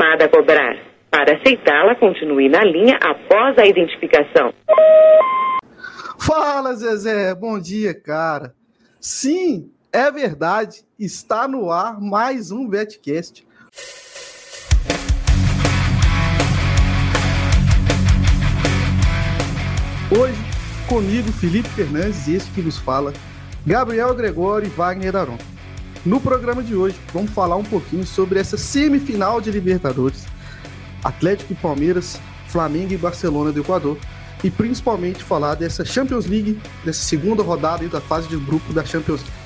chamada a cobrar. Para aceitá-la, continue na linha após a identificação. Fala, Zezé. Bom dia, cara. Sim, é verdade. Está no ar mais um Betcast. Hoje, comigo, Felipe Fernandes e este que nos fala, Gabriel Gregório e Wagner Aron. No programa de hoje, vamos falar um pouquinho sobre essa semifinal de Libertadores. Atlético e Palmeiras, Flamengo e Barcelona do Equador. E principalmente falar dessa Champions League, dessa segunda rodada da fase de grupo da Champions League.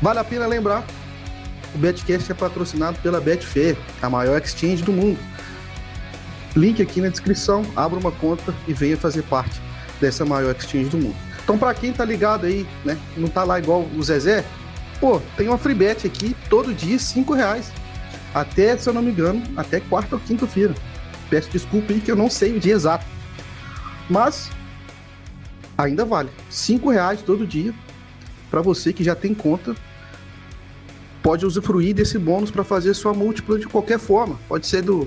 Vale a pena lembrar, o Betcast é patrocinado pela Betfair, a maior exchange do mundo. Link aqui na descrição, abra uma conta e venha fazer parte dessa maior exchange do mundo. Então, para quem tá ligado aí, né, não tá lá igual o Zezé, pô, tem uma free bet aqui todo dia, cinco reais. Até, se eu não me engano, até quarta ou quinta-feira. Peço desculpa aí que eu não sei o dia exato. Mas ainda vale. Cinco reais todo dia para você que já tem conta. Pode usufruir desse bônus para fazer sua múltipla de qualquer forma. Pode ser do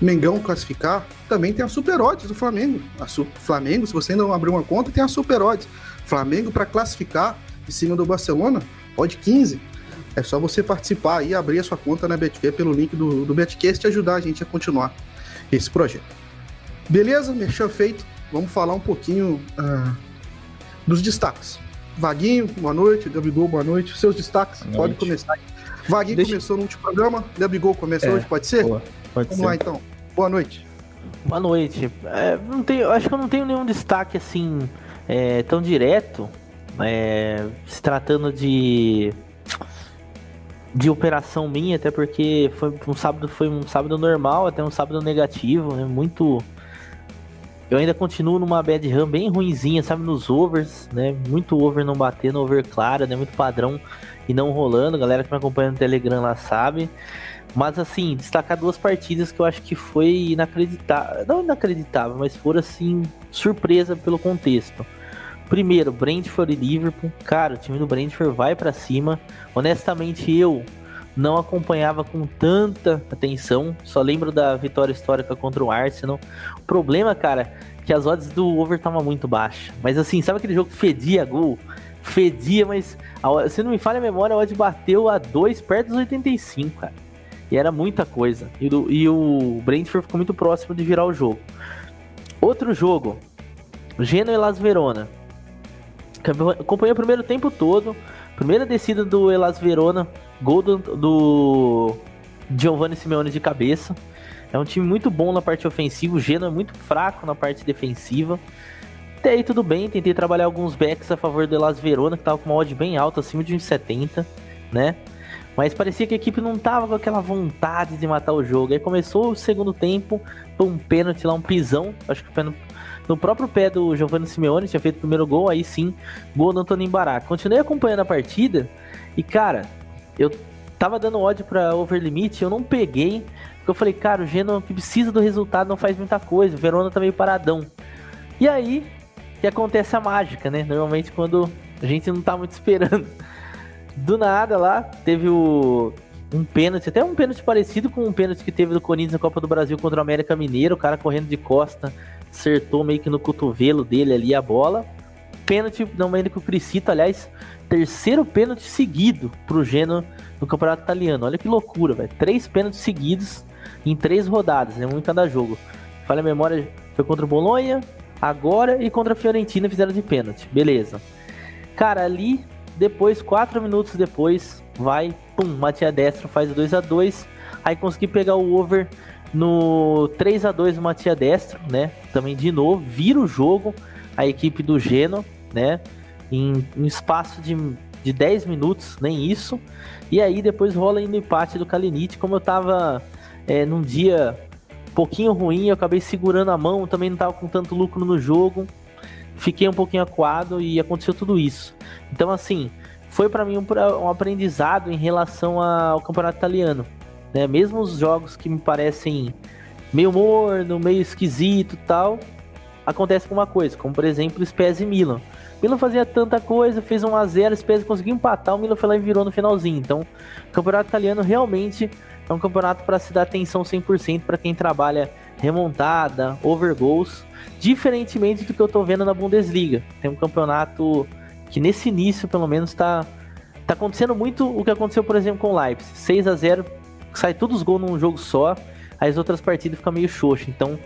Mengão classificar, também tem a Super Odds do Flamengo. A Su Flamengo, se você ainda não abriu uma conta, tem a Super Odds. Flamengo para classificar em cima do Barcelona, odd 15. É só você participar e abrir a sua conta na Betfair pelo link do, do Betcast e ajudar a gente a continuar esse projeto. Beleza? Merchan feito. Vamos falar um pouquinho uh, dos destaques. Vaguinho, boa noite. Gabigol, boa noite. Seus destaques, boa pode noite. começar. Vaguinho Deixa... começou no último programa, Gabigol começa é, hoje, pode ser? Boa. Pode Vamos ser. lá então. Boa noite. Boa noite. É, não tenho, acho que eu não tenho nenhum destaque assim é, tão direto. É, se tratando de de operação minha, até porque foi um sábado foi um sábado normal, até um sábado negativo, né? Muito eu ainda continuo numa bad run bem ruinzinha, sabe, nos overs, né? Muito over não batendo, over clara, né? Muito padrão e não rolando. Galera que me acompanha no Telegram lá sabe. Mas assim, destacar duas partidas que eu acho que foi inacreditável. Não inacreditável, mas foram assim, surpresa pelo contexto. Primeiro, Brentford e Liverpool. Cara, o time do Brentford vai para cima. Honestamente, eu não acompanhava com tanta atenção. Só lembro da vitória histórica contra o Arsenal. O problema, cara, é que as odds do over estavam muito baixas. Mas assim, sabe aquele jogo que fedia gol? Fedia, mas se não me falha a memória, a odd bateu a 2 perto dos 85, cara. E era muita coisa. E, do, e o Brentford ficou muito próximo de virar o jogo. Outro jogo, Genoa e Las Verona. Acompanhei o primeiro tempo todo. Primeira descida do Elas Verona, gol do, do Giovanni Simeone de cabeça. É um time muito bom na parte ofensiva, o Genoa é muito fraco na parte defensiva. Até aí tudo bem, tentei trabalhar alguns backs a favor do Elas Verona, que tava com uma odd bem alta, acima de uns 70, né? Mas parecia que a equipe não tava com aquela vontade de matar o jogo. Aí começou o segundo tempo, um pênalti lá, um pisão. Acho que foi no próprio pé do Giovanni Simeone, tinha feito o primeiro gol, aí sim, gol do Antônio Bará. Continuei acompanhando a partida e, cara, eu tava dando ódio pra over limite, eu não peguei, porque eu falei, cara, o Genoa que precisa do resultado não faz muita coisa, o Verona tá meio paradão. E aí, que acontece a mágica, né? Normalmente quando a gente não tá muito esperando. Do nada lá, teve o um pênalti, até um pênalti parecido com um pênalti que teve do Corinthians na Copa do Brasil contra o América Mineiro, o cara correndo de costa, acertou meio que no cotovelo dele ali a bola. Pênalti, não lembro que o Crisito, aliás, terceiro pênalti seguido pro Genoa no Campeonato Italiano. Olha que loucura, velho. Três pênaltis seguidos em três rodadas, né? Um em cada jogo. Falha a memória, foi contra o Bolonha, agora e contra a Fiorentina fizeram de pênalti. Beleza. Cara, ali depois, quatro minutos depois, vai, pum, Matia Destro faz 2 a 2 Aí consegui pegar o over no 3 a 2 Matia Destro, né? Também de novo, vira o jogo a equipe do Geno, né? Em um espaço de, de 10 minutos, nem isso. E aí depois rola ainda o empate do Kalinic, como eu tava é, num dia pouquinho ruim, eu acabei segurando a mão, também não tava com tanto lucro no jogo fiquei um pouquinho acuado e aconteceu tudo isso. Então, assim, foi para mim um, um, aprendizado em relação ao campeonato italiano. Né? Mesmo os jogos que me parecem meio morno, meio esquisito tal, acontece com uma coisa, como por exemplo Spezia e Milan. Milan fazia tanta coisa, fez 1 a 0 o Spezia conseguiu empatar, o Milan foi lá e virou no finalzinho. Então, o campeonato italiano realmente é um campeonato para se dar atenção 100% para quem trabalha remontada, over goals, diferentemente do que eu tô vendo na Bundesliga. Tem um campeonato que nesse início, pelo menos, tá, tá acontecendo muito o que aconteceu, por exemplo, com o Leipzig. 6 a 0 sai todos os gols num jogo só, as outras partidas ficam meio xoxa. Então,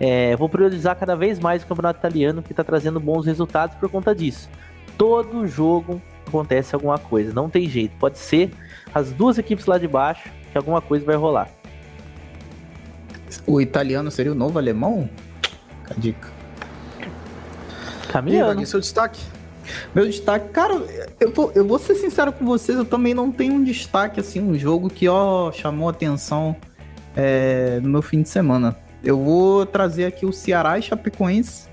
é, vou priorizar cada vez mais o campeonato italiano, que está trazendo bons resultados por conta disso. Todo jogo acontece alguma coisa, não tem jeito. Pode ser as duas equipes lá de baixo que alguma coisa vai rolar. O italiano seria o novo alemão? A dica. Caminhando. E, seu destaque? Meu destaque, cara, eu vou, eu vou ser sincero com vocês, eu também não tenho um destaque, assim, um jogo que, ó, chamou atenção é, no meu fim de semana. Eu vou trazer aqui o Ceará e Chapecoense.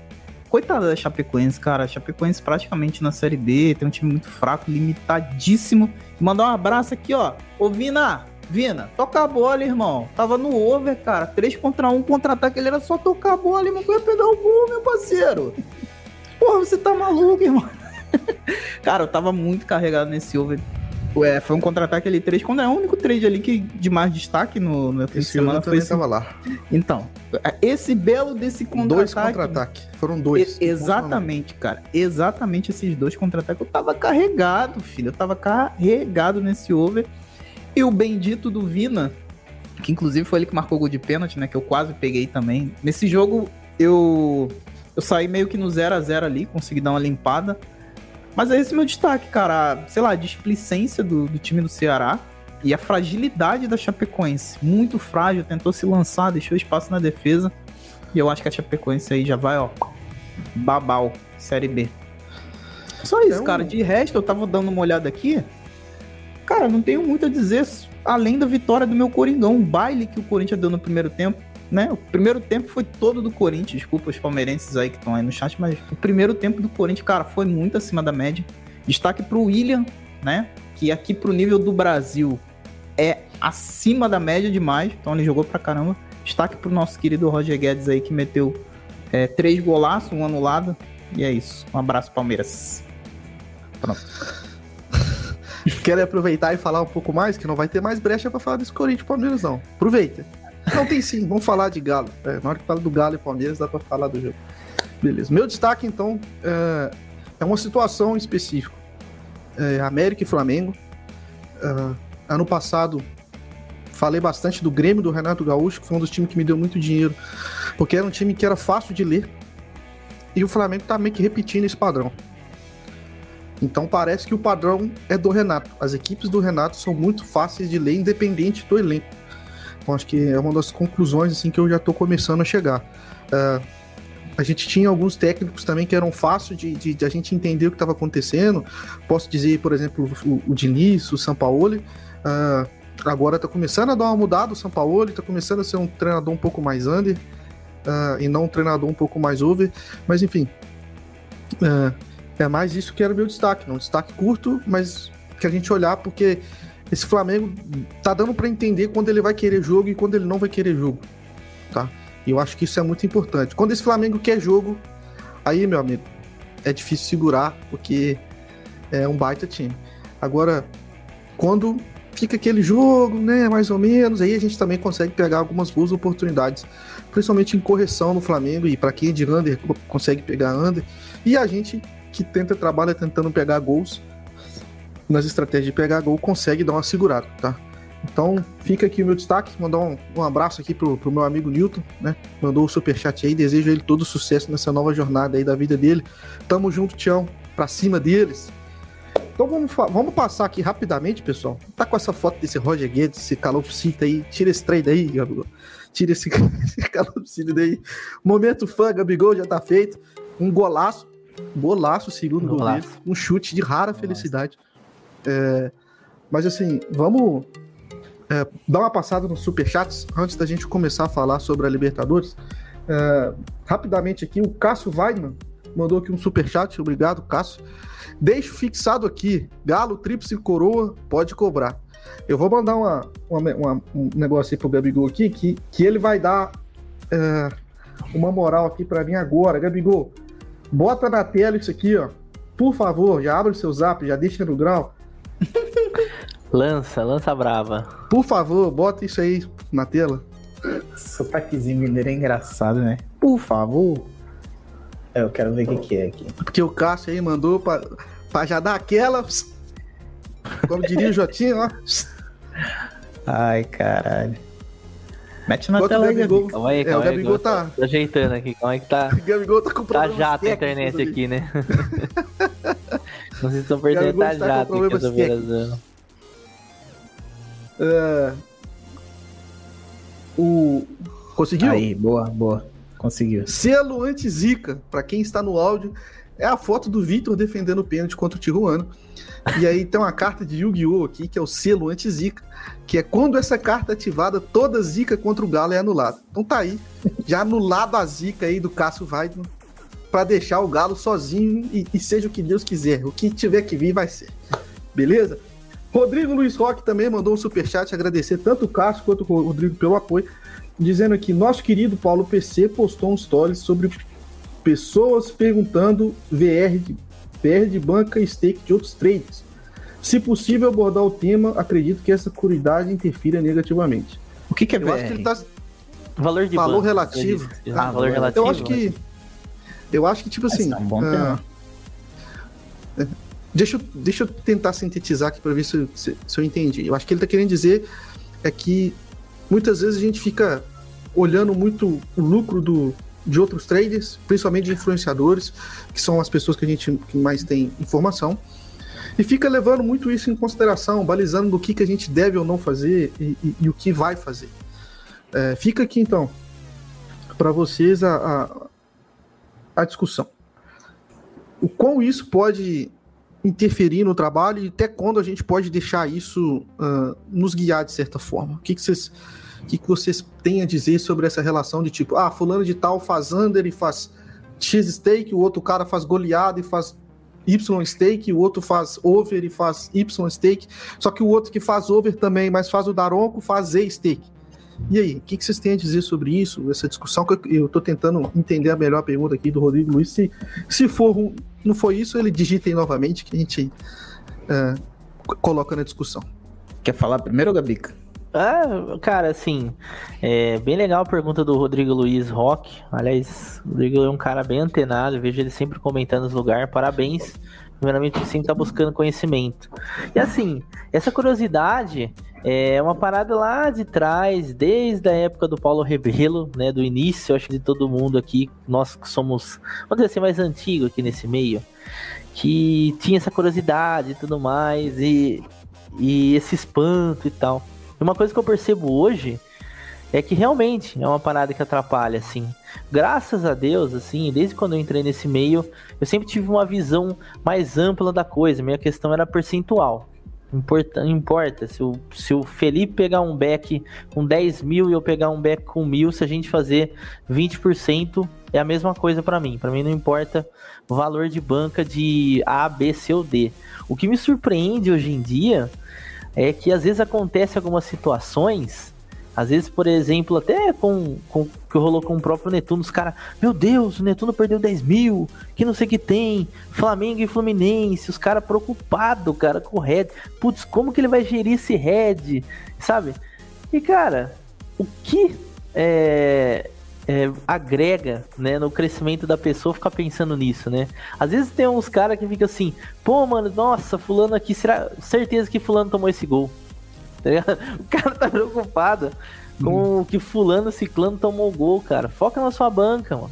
Coitada da Chapecoense, cara. Chapecoense praticamente na Série B, tem um time muito fraco, limitadíssimo. Mandar um abraço aqui, ó. Ô, Vina, Vina, toca a bola, irmão. Tava no over, cara. 3 contra 1, contra-ataque. Ele era só tocar a bola, irmão. Eu ia pegar o gol, meu parceiro. Porra, você tá maluco, irmão. cara, eu tava muito carregado nesse over. Ué, foi um contra-ataque ali 3 contra 1. O único trade ali que de mais destaque no, no fim de semana foi esse. Tava lá. Então, esse belo desse contra-ataque. Dois contra-ataque. Foram dois. E, exatamente, cara. Exatamente esses dois contra-ataques. Eu tava carregado, filho. Eu tava carregado nesse over. E o bendito do Vina, que inclusive foi ele que marcou o gol de pênalti, né? Que eu quase peguei também. Nesse jogo, eu. Eu saí meio que no 0 a 0 ali, consegui dar uma limpada. Mas é esse meu destaque, cara. Sei lá, a displicência do, do time do Ceará e a fragilidade da Chapecoense. Muito frágil, tentou se lançar, deixou espaço na defesa. E eu acho que a Chapecoense aí já vai, ó, babau, Série B. Só isso, então... cara. De resto, eu tava dando uma olhada aqui. Cara, não tenho muito a dizer além da vitória do meu Coringão. O baile que o Corinthians deu no primeiro tempo né? O primeiro tempo foi todo do Corinthians. Desculpa os palmeirenses aí que estão aí no chat, mas o primeiro tempo do Corinthians, cara, foi muito acima da média. Destaque pro William, né? Que aqui pro nível do Brasil é acima da média demais. Então ele jogou pra caramba. Destaque pro nosso querido Roger Guedes aí que meteu é, três golaços, um anulado. E é isso. Um abraço, Palmeiras. Pronto. Quer aproveitar e falar um pouco mais? Que não vai ter mais brecha para falar desse Corinthians Palmeiras, não. Aproveita. Não, tem sim, vamos falar de Galo. É, na hora que fala do Galo e Palmeiras, dá pra falar do jogo. Beleza. Meu destaque, então, é, é uma situação específica. É, América e Flamengo. É, ano passado, falei bastante do Grêmio do Renato Gaúcho, que foi um dos times que me deu muito dinheiro, porque era um time que era fácil de ler. E o Flamengo tá meio que repetindo esse padrão. Então parece que o padrão é do Renato. As equipes do Renato são muito fáceis de ler, independente do elenco. Então, acho que é uma das conclusões assim que eu já estou começando a chegar. Uh, a gente tinha alguns técnicos também que eram fáceis de, de, de a gente entender o que estava acontecendo. Posso dizer, por exemplo, o, o Diniz, o Sampaoli. Uh, agora está começando a dar uma mudada o Sampaoli, está começando a ser um treinador um pouco mais under uh, e não um treinador um pouco mais over. Mas enfim, uh, é mais isso que era o meu destaque. Um destaque curto, mas que a gente olhar, porque esse Flamengo tá dando para entender quando ele vai querer jogo e quando ele não vai querer jogo, tá? E eu acho que isso é muito importante. Quando esse Flamengo quer jogo, aí, meu amigo, é difícil segurar, porque é um baita time. Agora, quando fica aquele jogo, né, mais ou menos, aí a gente também consegue pegar algumas boas oportunidades, principalmente em correção no Flamengo, e para quem é de under, consegue pegar under, e a gente que tenta trabalha tentando pegar gols, nas estratégias de pegar gol, consegue dar uma segurada, tá? Então, fica aqui o meu destaque, mandar um, um abraço aqui pro, pro meu amigo Newton, né? Mandou o superchat aí, desejo ele todo sucesso nessa nova jornada aí da vida dele. Tamo junto, Tião, pra cima deles. Então vamos, vamos passar aqui rapidamente, pessoal. Tá com essa foto desse Roger Guedes, esse calopsita aí. Tira esse trem daí, Gabigol. Tira esse, esse calopsita daí. Momento fã, Gabigol já tá feito. Um golaço. Golaço, segundo golaço. goleiro. Um chute de rara felicidade. É, mas assim, vamos é, dar uma passada nos superchats antes da gente começar a falar sobre a Libertadores. É, rapidamente aqui, o Cássio Weidman mandou aqui um superchat, obrigado, Cássio. Deixo fixado aqui, Galo, Tríplice Coroa, pode cobrar. Eu vou mandar uma, uma, uma, um negócio aí pro Gabigol aqui, que, que ele vai dar é, uma moral aqui para mim agora. Gabigol, bota na tela isso aqui, ó. Por favor, já abre o seu zap, já deixa no grau. Lança, lança brava. Por favor, bota isso aí na tela. Sotaquezinho mineiro é engraçado, né? Por favor. É, eu quero ver o que, que é aqui. Porque o Cássio aí mandou pra, pra já dar aquela. Como diria o Jotinho, ó. Ai, caralho. Mete na Enquanto tela o aí, Gabigol- Gabi. Calma aí, É, calma o aí. Gabigol que eu tá- tô ajeitando aqui. Como é que tá? O Gabigol tá com Tá jato a internet aqui, né? Vocês estão perdendo, Gabigol tá aqui, eu tô. É, O... Conseguiu? Aí, boa, boa. Conseguiu. Selo anti-zica, pra quem está no áudio, é a foto do Vitor defendendo o pênalti contra o Tijuana. E aí tem uma carta de Yu-Gi-Oh! aqui, que é o selo anti-zica, que é quando essa carta é ativada, toda zica contra o Galo é anulada. Então tá aí, já anulado a zica aí do Cássio Weidman, pra deixar o Galo sozinho e, e seja o que Deus quiser. O que tiver que vir vai ser. Beleza? Rodrigo Luiz Roque também mandou um superchat agradecer tanto o Cássio quanto o Rodrigo pelo apoio, dizendo aqui, nosso querido Paulo PC postou um stories sobre pessoas perguntando VR de, VR de banca e stake de outros traders. Se possível abordar o tema, acredito que essa curidade interfira negativamente. O que, que é Eu acho que ele VR? tá Valor de valor banco. relativo. Ah, valor relativo. Eu acho que eu acho que tipo assim, é um bom tema. Deixa eu, deixa eu tentar sintetizar aqui para ver se, eu- se- se eu entendi. Eu acho que ele está querendo dizer é que muitas vezes a gente fica olhando muito o lucro do, de outros traders, principalmente de influenciadores, que são as pessoas que a gente que mais tem informação, e fica levando muito isso em consideração, balizando do que, que a gente deve ou não fazer e, e- e o que vai fazer. É, fica aqui então para vocês a, a, a discussão. O quão isso pode interferir no trabalho e até quando a gente pode deixar isso ah, nos guiar de certa forma? O que, que vocês que, que vocês têm a dizer sobre essa relação de tipo, ah, fulano de tal faz under e faz X stake, o outro cara faz goleada e faz Y stake, o outro faz over e faz Y stake, só que o outro que faz over também, mas faz o Daronco, faz Z stake. E aí, o que, que vocês têm a dizer sobre isso, essa discussão? Que eu- tô tentando entender a melhor pergunta aqui do Rodrigo Luiz. Se, se for não foi isso, ele digita aí novamente que a gente é, co- coloca na discussão. Quer falar primeiro, Gabica? Ah, cara, assim, é bem legal a pergunta do Rodrigo Luiz Roque. Aliás, o Rodrigo é um cara bem antenado, eu vejo ele sempre comentando os lugares. Parabéns. Primeiramente, sempre tá buscando conhecimento. E assim, essa curiosidade é uma parada lá de trás, desde a época do Paulo Rebelo, né? Do início, acho que de todo mundo aqui, nós que somos, vamos dizer assim, mais antigo aqui nesse meio, que tinha essa curiosidade e tudo mais, e, e esse espanto e tal. Uma coisa que eu percebo hoje é que realmente é uma parada que atrapalha, assim. Graças a Deus, assim, desde quando eu entrei nesse meio, eu sempre tive uma visão mais ampla da coisa. Minha questão era percentual. Importa, importa se, o, se o Felipe pegar um back com 10 mil e eu pegar um back com mil, se a gente fazer 20%, é a mesma coisa pra mim. Pra mim não importa o valor de banca de A, B, C ou D. O que me surpreende hoje em dia é que às vezes acontece algumas situações, às vezes, por exemplo, até com, com que rolou com o próprio Netuno, os caras, meu Deus, o Netuno perdeu 10 mil, que não sei o que tem, Flamengo e Fluminense, os caras preocupados, cara, com o Red. Putz, como que ele vai gerir esse Red, sabe? E, cara, o que é, é, agrega né, no crescimento da pessoa ficar pensando nisso, né? Às vezes tem uns caras que ficam assim, pô, mano, nossa, fulano aqui, será certeza que fulano tomou esse gol. Tá ligado? O cara tá preocupado com o que fulano, ciclano tomou gol, cara. Foca na sua banca, mano.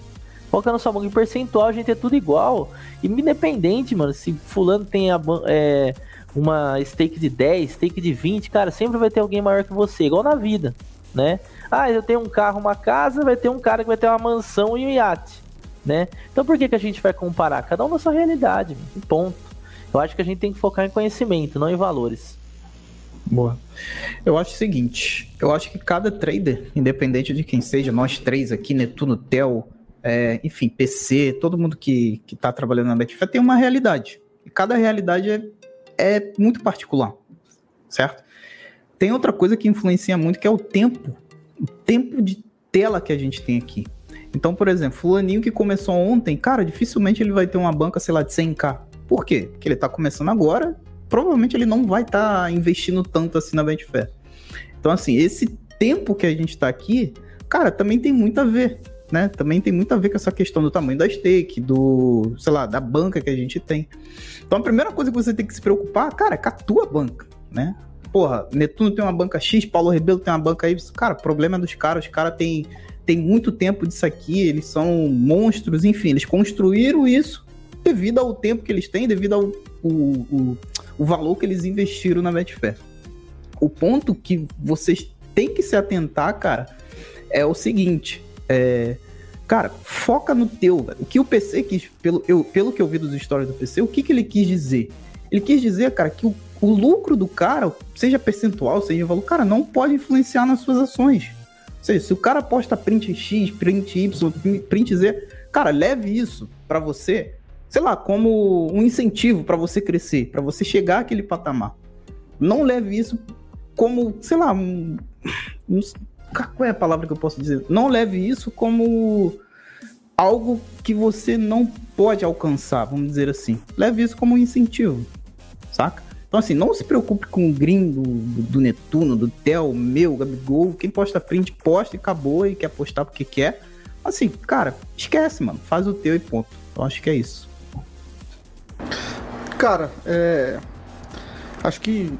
Foca na sua banca. Em percentual, a gente é tudo igual. E independente, mano, se fulano tem a, é, uma stake de 10, stake de 20, cara, sempre vai ter alguém maior que você, igual na vida, né? Ah, eu tenho um carro, uma casa, vai ter um cara que vai ter uma mansão e um iate, né? Então por que, que a gente vai comparar? Cada um na sua realidade, mano, ponto. Eu acho que a gente tem que focar em conhecimento, não em valores. Boa. Eu acho o seguinte, eu acho que cada trader, independente de quem seja, nós três aqui, Netuno, Tel, é, enfim, PC, todo mundo que, que tá trabalhando na Betfair tem uma realidade. E cada realidade é, é muito particular, certo? Tem outra coisa que influencia muito, que é o tempo. O tempo de tela que a gente tem aqui. Então, por exemplo, fulaninho que começou ontem, cara, dificilmente ele vai ter uma banca, sei lá, de 100k. Por quê? Porque ele tá começando agora provavelmente ele não vai estar tá investindo tanto assim na Betfair. Então, assim, esse tempo que a gente está aqui, cara, também tem muito a ver, né? Também tem muito a ver com essa questão do tamanho da stake, do, sei lá, da banca que a gente tem. Então, a primeira coisa que você tem que se preocupar, cara, é com a tua banca, né? Porra, Netuno tem uma banca X, Paulo Rebelo tem uma banca Y. Cara, o problema é dos caras, os caras têm tem muito tempo disso aqui, eles são monstros, enfim, eles construíram isso devido ao tempo que eles têm, devido ao o, o, o valor que eles investiram na Betfair. O ponto que vocês têm que se atentar, cara, é o seguinte, é, cara, foca no teu, velho. O que o PC quis, pelo, eu, pelo que eu vi dos histórias do PC, o que, que ele quis dizer? Ele quis dizer, cara, que o, o lucro do cara, seja percentual, seja valor, cara, não pode influenciar nas suas ações. Ou seja, se o cara posta print X, print Y, print Z, cara, leve isso para você, sei lá, como um incentivo para você crescer, para você chegar àquele patamar. Não leve isso como, sei lá, um, um, qual é a palavra que eu posso dizer? Não leve isso como algo que você não pode alcançar, vamos dizer assim. Leve isso como um incentivo, saca? Então, assim, não se preocupe com o green do, do Netuno, do Theo, meu, Gabigol. Quem posta print, posta e acabou e quer postar porque quer. Assim, cara, esquece, mano. Faz o teu e ponto. Então, acho que é isso. Cara, é... acho que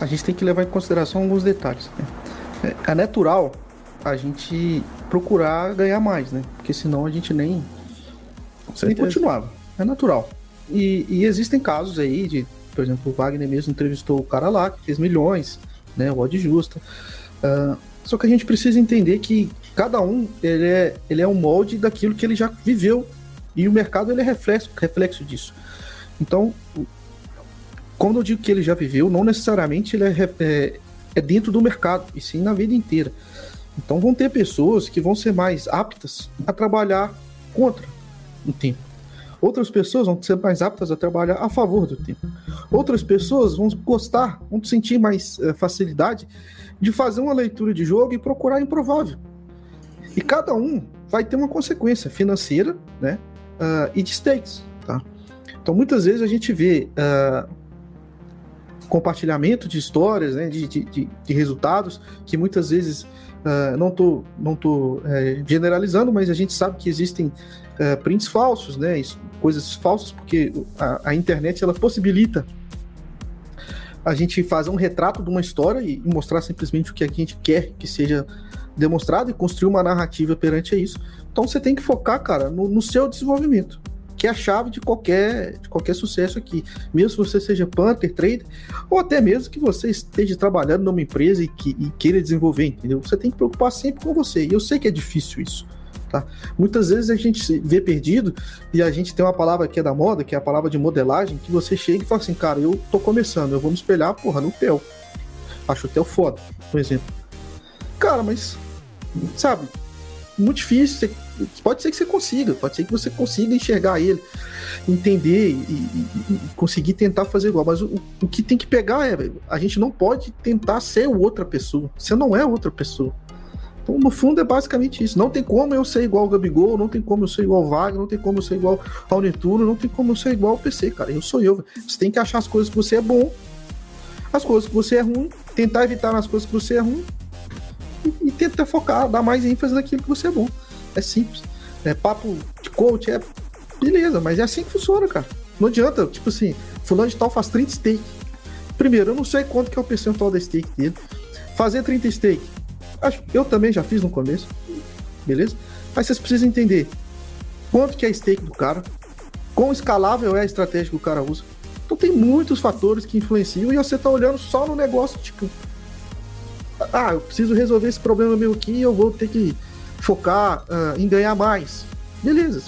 a gente tem que levar em consideração alguns detalhes. Né? É, é natural a gente procurar ganhar mais, né? Porque senão a gente nem, nem continuava. É natural. E, e existem casos aí de por exemplo, o Wagner mesmo entrevistou o cara lá, que fez milhões, né? O Odd Justa. Uh, só que a gente precisa entender que cada um ele é, ele é um molde daquilo que ele já viveu. E o mercado ele é reflexo, reflexo disso. Então, quando eu digo que ele já viveu, não necessariamente ele é, é, é dentro do mercado, e sim na vida inteira. Então vão ter pessoas que vão ser mais aptas a trabalhar contra o tempo. Outras pessoas vão ser mais aptas a trabalhar a favor do tempo. Outras pessoas vão gostar, vão sentir mais é, facilidade de fazer uma leitura de jogo e procurar improvável. E cada um vai ter uma consequência financeira, né? Uh, e de stakes, tá? Então muitas vezes a gente vê uh, compartilhamento de histórias, né, de, de, de, resultados, que muitas vezes, uh, não estou não tô, é, generalizando, mas a gente sabe que existem uh, prints falsos, né, coisas falsas, porque a, a, internet ela possibilita a gente fazer um retrato de uma história e, e mostrar simplesmente o que a gente quer que seja demonstrado e construir uma narrativa perante isso. Então você tem que focar, cara, no, no seu desenvolvimento que é a chave de qualquer, de qualquer sucesso aqui. Mesmo se você seja Panther, trader, ou até mesmo que você esteja trabalhando numa empresa e, que, e queira desenvolver, entendeu? Você tem que preocupar sempre com você. E eu sei que é difícil isso. Tá? Muitas vezes a gente se vê perdido e a gente tem uma palavra que é da moda, que é a palavra de modelagem, que você chega e fala assim, cara, eu tô começando, eu vou me espelhar, porra, no Theo. Acho o Theo foda, por exemplo. Cara, mas, sabe, muito difícil. Você, pode ser que você consiga, pode ser que você consiga enxergar ele, entender e, e, e conseguir tentar fazer igual. Mas o, o, que tem que pegar é, a gente não pode tentar ser outra pessoa. Você não é outra pessoa. Então, no fundo, é basicamente isso. Não tem como eu ser igual ao Gabigol, não tem como eu ser igual ao Wagner, não tem como eu ser igual ao Netuno, não tem como eu ser igual ao PC, cara. Eu sou eu. Você tem que achar as coisas que você é bom, as coisas que você é ruim, tentar evitar as coisas que você é ruim e, e tenta focar, dar mais ênfase naquilo que você é bom. É simples. É papo de coach, é beleza, mas é assim que funciona, cara. Não adianta, tipo assim, fulano de tal faz 30 stake. Primeiro, eu não sei quanto que é o percentual da stake dele. Fazer 30 stake, acho, eu também já fiz no começo, beleza? Mas vocês precisam entender quanto que é a stake do cara, quão escalável é a estratégia que o cara usa. Então tem muitos fatores que influenciam e você tá olhando só no negócio, tipo, ah, eu preciso resolver esse problema meu aqui, eu vou ter que focar uh, em ganhar mais. Beleza.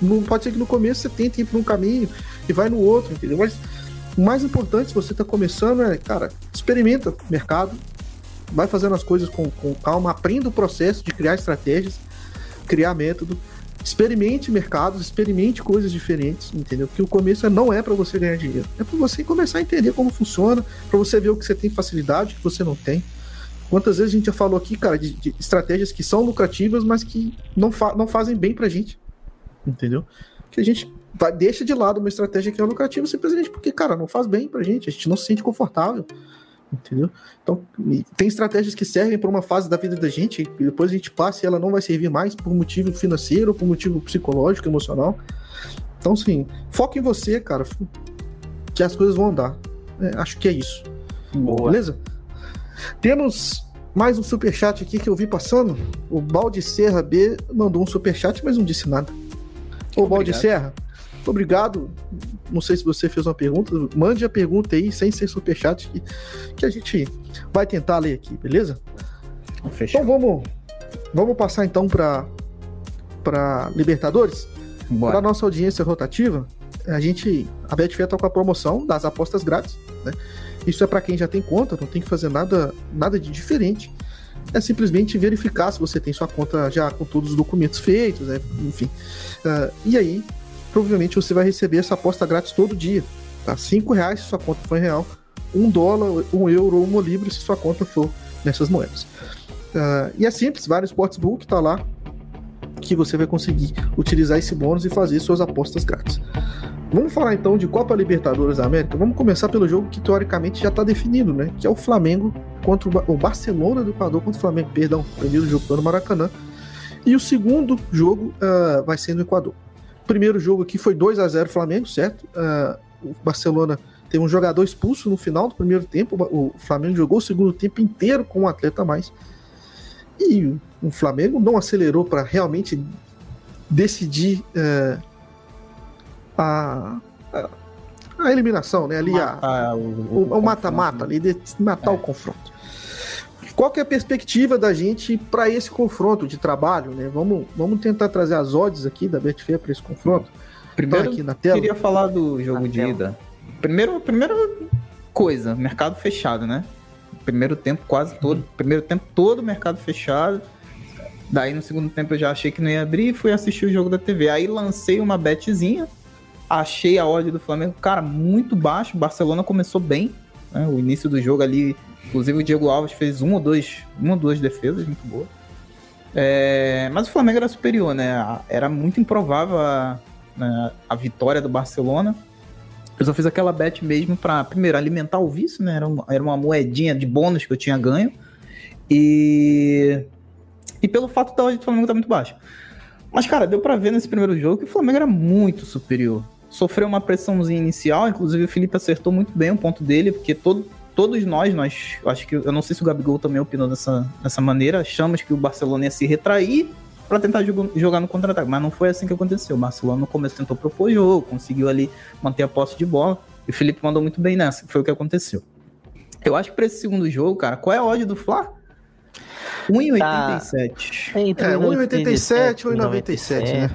Não pode ser que no começo você tente ir para um caminho e vai no outro, entendeu? Mas o mais importante se você está começando é, cara, experimenta mercado, vai fazendo as coisas com, com calma, aprenda o processo de criar estratégias, criar método, experimente mercados, experimente coisas diferentes, entendeu? Porque o começo não é para você ganhar dinheiro, é para você começar a entender como funciona, para você ver o que você tem facilidade, o que você não tem. Quantas vezes a gente já falou aqui, cara, de, de estratégias que são lucrativas, mas que não, fa não fazem bem pra gente. Entendeu? Que a gente vai, deixa de lado uma estratégia que é lucrativa simplesmente porque, cara, não faz bem pra gente, a gente não se sente confortável. Entendeu? Então, tem estratégias que servem para uma fase da vida da gente e depois a gente passa e ela não vai servir mais por motivo financeiro, por motivo psicológico, emocional. Então, sim, foca em você, cara, que as coisas vão andar. É, acho que é isso. Boa. Beleza? Temos mais um superchat aqui que eu vi passando. O Balde Serra B mandou um superchat, mas não disse nada. Ô, Balde Serra, obrigado. Não sei se você fez uma pergunta. Mande a pergunta aí, sem ser superchat, que, que a gente vai tentar ler aqui, beleza? Fechou. Então vamos, vamos passar então para para Libertadores. Para nossa audiência rotativa, a gente a Betfair está com a promoção das apostas grátis, né? Isso é para quem já tem conta, não tem que fazer nada nada de diferente. É simplesmente verificar se você tem sua conta já com todos os documentos feitos, né? enfim. Uh, e aí provavelmente você vai receber essa aposta grátis todo dia. Tá? Cinco reais se sua conta for real, um dólar, um euro ou uma libra se sua conta for nessas moedas. Uh, e é simples, vários sportsbook tá lá que você vai conseguir utilizar esse bônus e fazer suas apostas grátis. Vamos falar então de Copa Libertadores da América. Vamos começar pelo jogo que teoricamente já está definido, né? Que é o Flamengo contra o, Barcelona do Equador contra o Flamengo. Perdão, o primeiro jogo no Maracanã. E o segundo jogo uh, vai ser no Equador primeiro jogo aqui foi 2 a 0 Flamengo, certo? Uh, o Barcelona tem um jogador expulso no final do primeiro tempo. O Flamengo jogou o segundo tempo inteiro com um atleta a mais. E o Flamengo não acelerou para realmente decidir uh, a, a, eliminação, né? Ali a, o mata-mata, ali de matar é. o confronto. Qual que é a perspectiva da gente para esse confronto de trabalho, né? Vamos, vamos tentar trazer as odds aqui da Betfair para esse confronto. Primeiro, tá aqui na tela. queria falar do jogo na de tela. ida. Primeiro, primeira coisa, mercado fechado, né? Primeiro tempo quase todo, uhum. primeiro tempo todo mercado fechado. Daí no segundo tempo eu já achei que não ia abrir e fui assistir o jogo da TV. Aí lancei uma betzinha, achei a odd do Flamengo, cara, muito baixo. O Barcelona começou bem, né? O início do jogo ali Inclusive o Diego Alves fez uma ou, dois, uma ou duas defesas muito boas. É, mas o Flamengo era superior, né? Era muito improvável a, né, a vitória do Barcelona. Eu só fiz aquela bet mesmo para, primeiro, alimentar o vício, né? Era uma, era uma moedinha de bônus que eu tinha ganho. E. E pelo fato da odd do Flamengo estar tá muito baixa. Mas, cara, deu para ver nesse primeiro jogo que o Flamengo era muito superior. Sofreu uma pressãozinha inicial, inclusive o Felipe acertou muito bem o ponto dele, porque todo, todos nós, nós, acho que eu não sei se o Gabigol também opinou dessa, dessa maneira, achamos que o Barcelona ia se retrair para tentar jogar no contra-ataque, mas não foi assim que aconteceu. O Barcelona no começo tentou propor jogo, conseguiu ali manter a posse de bola, e o Felipe mandou muito bem nessa, foi o que aconteceu. Eu acho que para esse segundo jogo, cara, qual é a odd do Fla? 1,87. Tá é, 1,87 ou 1,97, né?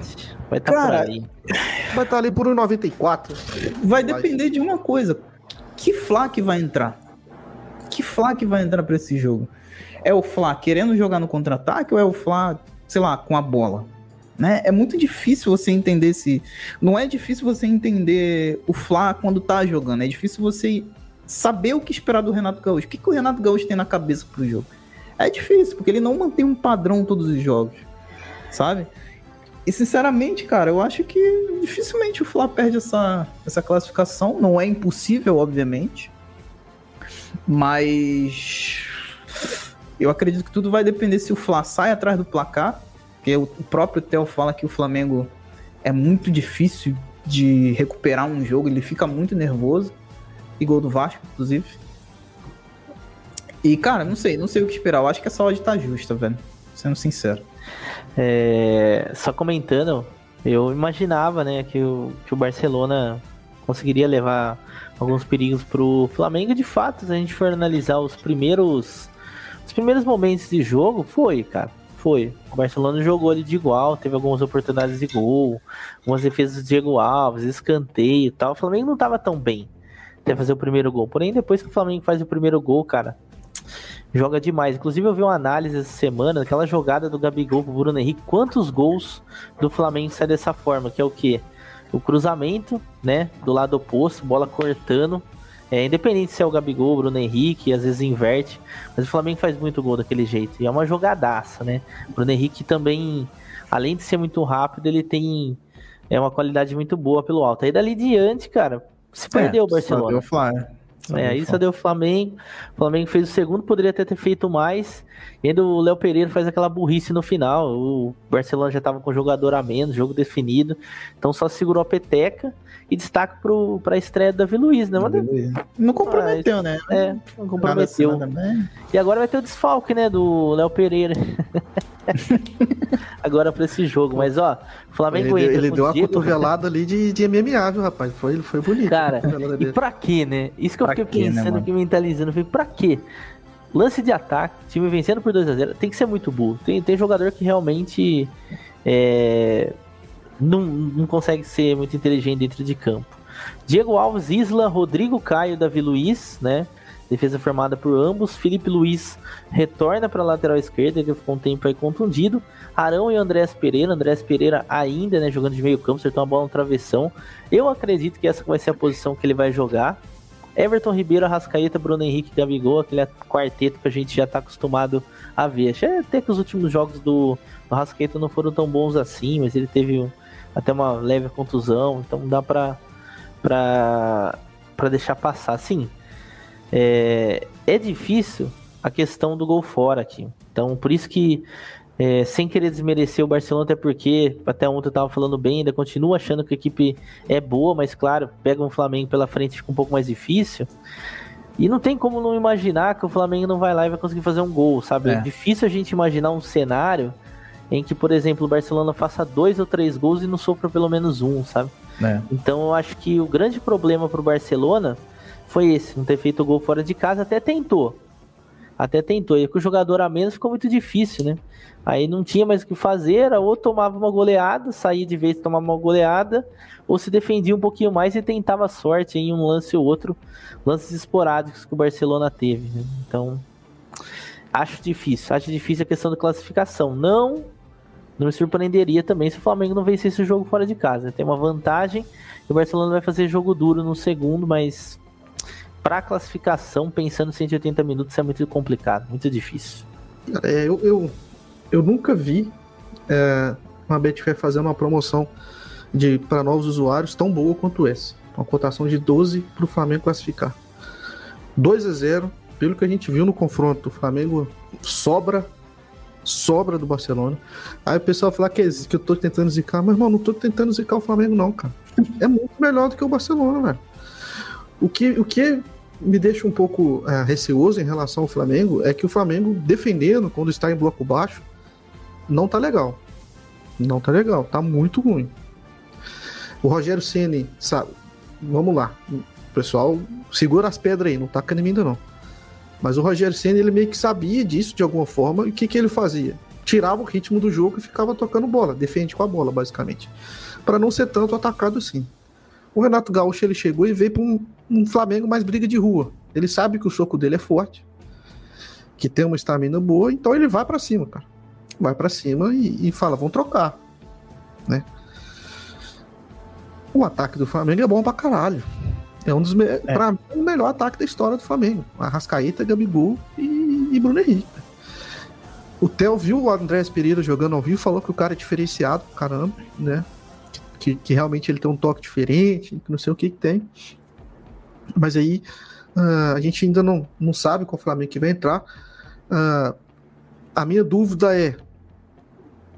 Vai estar tá por aí. Vai estar tá ali por 1,94. Vai depender de uma coisa. Que Fla que vai entrar? que Fla que vai entrar para esse jogo? É o Fla querendo jogar no contra-ataque ou é o Fla, sei lá, com a bola? Né? É muito difícil você entender se. Não é difícil você entender o Fla quando tá jogando. É difícil você saber o que esperar do Renato Gaúcho. O que, que o Renato Gaúcho tem na cabeça pro jogo? É difícil, porque ele não mantém um padrão todos os jogos. Sabe? E sinceramente, cara, eu acho que dificilmente o Fla perde essa, essa classificação. Não é impossível, obviamente. Mas eu acredito que tudo vai depender se o Fla sai atrás do placar, porque o próprio Theo fala que o Flamengo é muito difícil de recuperar um jogo, ele fica muito nervoso. E gol do Vasco, inclusive. E, cara, não sei, não sei o que esperar. Eu acho que essa odd tá justa, velho. Sendo sincero. É, só comentando, eu imaginava, né, que o, que o Barcelona conseguiria levar alguns perigos pro Flamengo. De fato, se a gente for analisar os primeiros os primeiros momentos de jogo, foi, cara. Foi. O Barcelona jogou ali de igual, teve algumas oportunidades de gol, algumas defesas do Diego Alves, escanteio e tal. O Flamengo não tava tão bem até fazer o primeiro gol. Porém, depois que o Flamengo faz o primeiro gol, cara, joga demais. Inclusive, eu vi uma análise essa semana, aquela jogada do Gabigol pro Bruno Henrique. Quantos gols do Flamengo sai dessa forma? Que é o quê? o cruzamento, né, do lado oposto, bola cortando. É, independente se é o Gabigol, o Bruno Henrique, às vezes inverte, mas o Flamengo faz muito gol daquele jeito. E é uma jogadaça, né? O Bruno Henrique também, além de ser muito rápido, ele tem é uma qualidade muito boa pelo alto. Aí dali diante, cara, se perdeu é, o Barcelona. Só deu Flávio. É, aí só deu o Flamengo. O Flamengo fez o segundo, poderia até ter feito mais. E ainda o Léo Pereira faz aquela burrice no final. O Barcelona já estava com o jogador a menos, jogo definido. Então só segurou a peteca e destaque para a estreia do Davi Luiz, né? Mas, não comprometeu, né? É, não comprometeu. E agora vai ter o desfalque, né, do Léo Pereira. agora para esse jogo. Mas, ó, o Flamengo Ele, ele deu uma Diego... cotovelada ali de, de MMA, viu, rapaz? Foi, foi bonito. Cara, e pra quê, né? Isso que eu fiquei quê, né, pensando, né, que mentalizando. Eu falei, pra quê? Lance de ataque, time vencendo por 2x0, tem que ser muito burro. Tem, tem jogador que realmente é, não, não consegue ser muito inteligente dentro de campo. Diego Alves, Isla, Rodrigo Caio, Davi Luiz, né? Defesa formada por ambos. Felipe Luiz retorna para a lateral esquerda, que ficou um tempo aí contundido. Arão e Andrés Pereira. Andrés Pereira ainda, né, jogando de meio campo, acertou uma bola no travessão. Eu acredito que essa vai ser a posição que ele vai jogar. Everton Ribeiro, Arrascaeta, Bruno Henrique, Gabigol, aquele quarteto que a gente já está acostumado a ver. Até que os últimos jogos do, do Arrascaeta não foram tão bons assim, mas ele teve um, até uma leve contusão, então dá para para deixar passar. Sim, é, é difícil a questão do gol fora aqui. Então, por isso que, é, sem querer desmerecer o Barcelona, até porque até ontem eu tava falando bem, ainda continuo achando que a equipe é boa, mas claro, pega um Flamengo pela frente fica um pouco mais difícil. E não tem como não imaginar que o Flamengo não vai lá e vai conseguir fazer um gol, sabe? É, é difícil a gente imaginar um cenário em que, por exemplo, o Barcelona faça dois ou três gols e não sofra pelo menos um, sabe? É. Então eu acho que o grande problema pro Barcelona foi esse, não ter feito gol fora de casa, até tentou. Até tentou. E com o jogador a menos ficou muito difícil, né? Aí não tinha mais o que fazer, era ou tomava uma goleada, saía de vez tomava uma goleada, ou se defendia um pouquinho mais e tentava sorte em um lance ou outro, lances esporádicos que o Barcelona teve. Né? Então, acho difícil. Acho difícil a questão da classificação. Não, não me surpreenderia também se o Flamengo não vencesse o jogo fora de casa. Tem uma vantagem, o Barcelona vai fazer jogo duro no segundo, mas para classificação, pensando em 180 minutos, é muito complicado, muito difícil. É, eu, eu, eu nunca vi é, uma Betfair fazer uma promoção de para novos usuários tão boa quanto essa. Uma cotação de 12 para o Flamengo classificar. 2 a 0 pelo que a gente viu no confronto, o Flamengo sobra sobra do Barcelona. Aí o pessoal fala que, que eu tô tentando zicar, mas irmão, não tô tentando zicar o Flamengo, não, cara. É muito melhor do que o Barcelona, velho. O que, o que me deixa um pouco uh, receoso em relação ao Flamengo é que o Flamengo, defendendo quando está em bloco baixo, não tá legal. Não tá legal, tá muito ruim. O Rogério Ceni, sabe? Vamos lá, pessoal, segura as pedras aí, não tá caindo ainda não. Mas o Rogério Ceni ele meio que sabia disso de alguma forma e o que que ele fazia? Tirava o ritmo do jogo e ficava tocando bola, defende com a bola basicamente, para não ser tanto atacado assim. O Renato Gaúcho ele chegou e veio para um, um, Flamengo mais briga de rua. Ele sabe que o soco dele é forte, que tem uma estamina boa, então ele vai para cima, cara. Vai para cima e, e, fala, vamos trocar, né? O ataque do Flamengo é bom pra caralho. É um dos é. para mim o melhor ataque da história do Flamengo. Arrascaeta, Gabigol e, e Bruno Henrique. O Theo viu o Andrés Pereira jogando ao vivo, falou que o cara é diferenciado, caramba, né? que, que realmente ele tem um toque diferente, não sei o que, que tem. Mas aí uh, a gente ainda não, não sabe qual Flamengo que vai entrar. Uh, a minha dúvida é: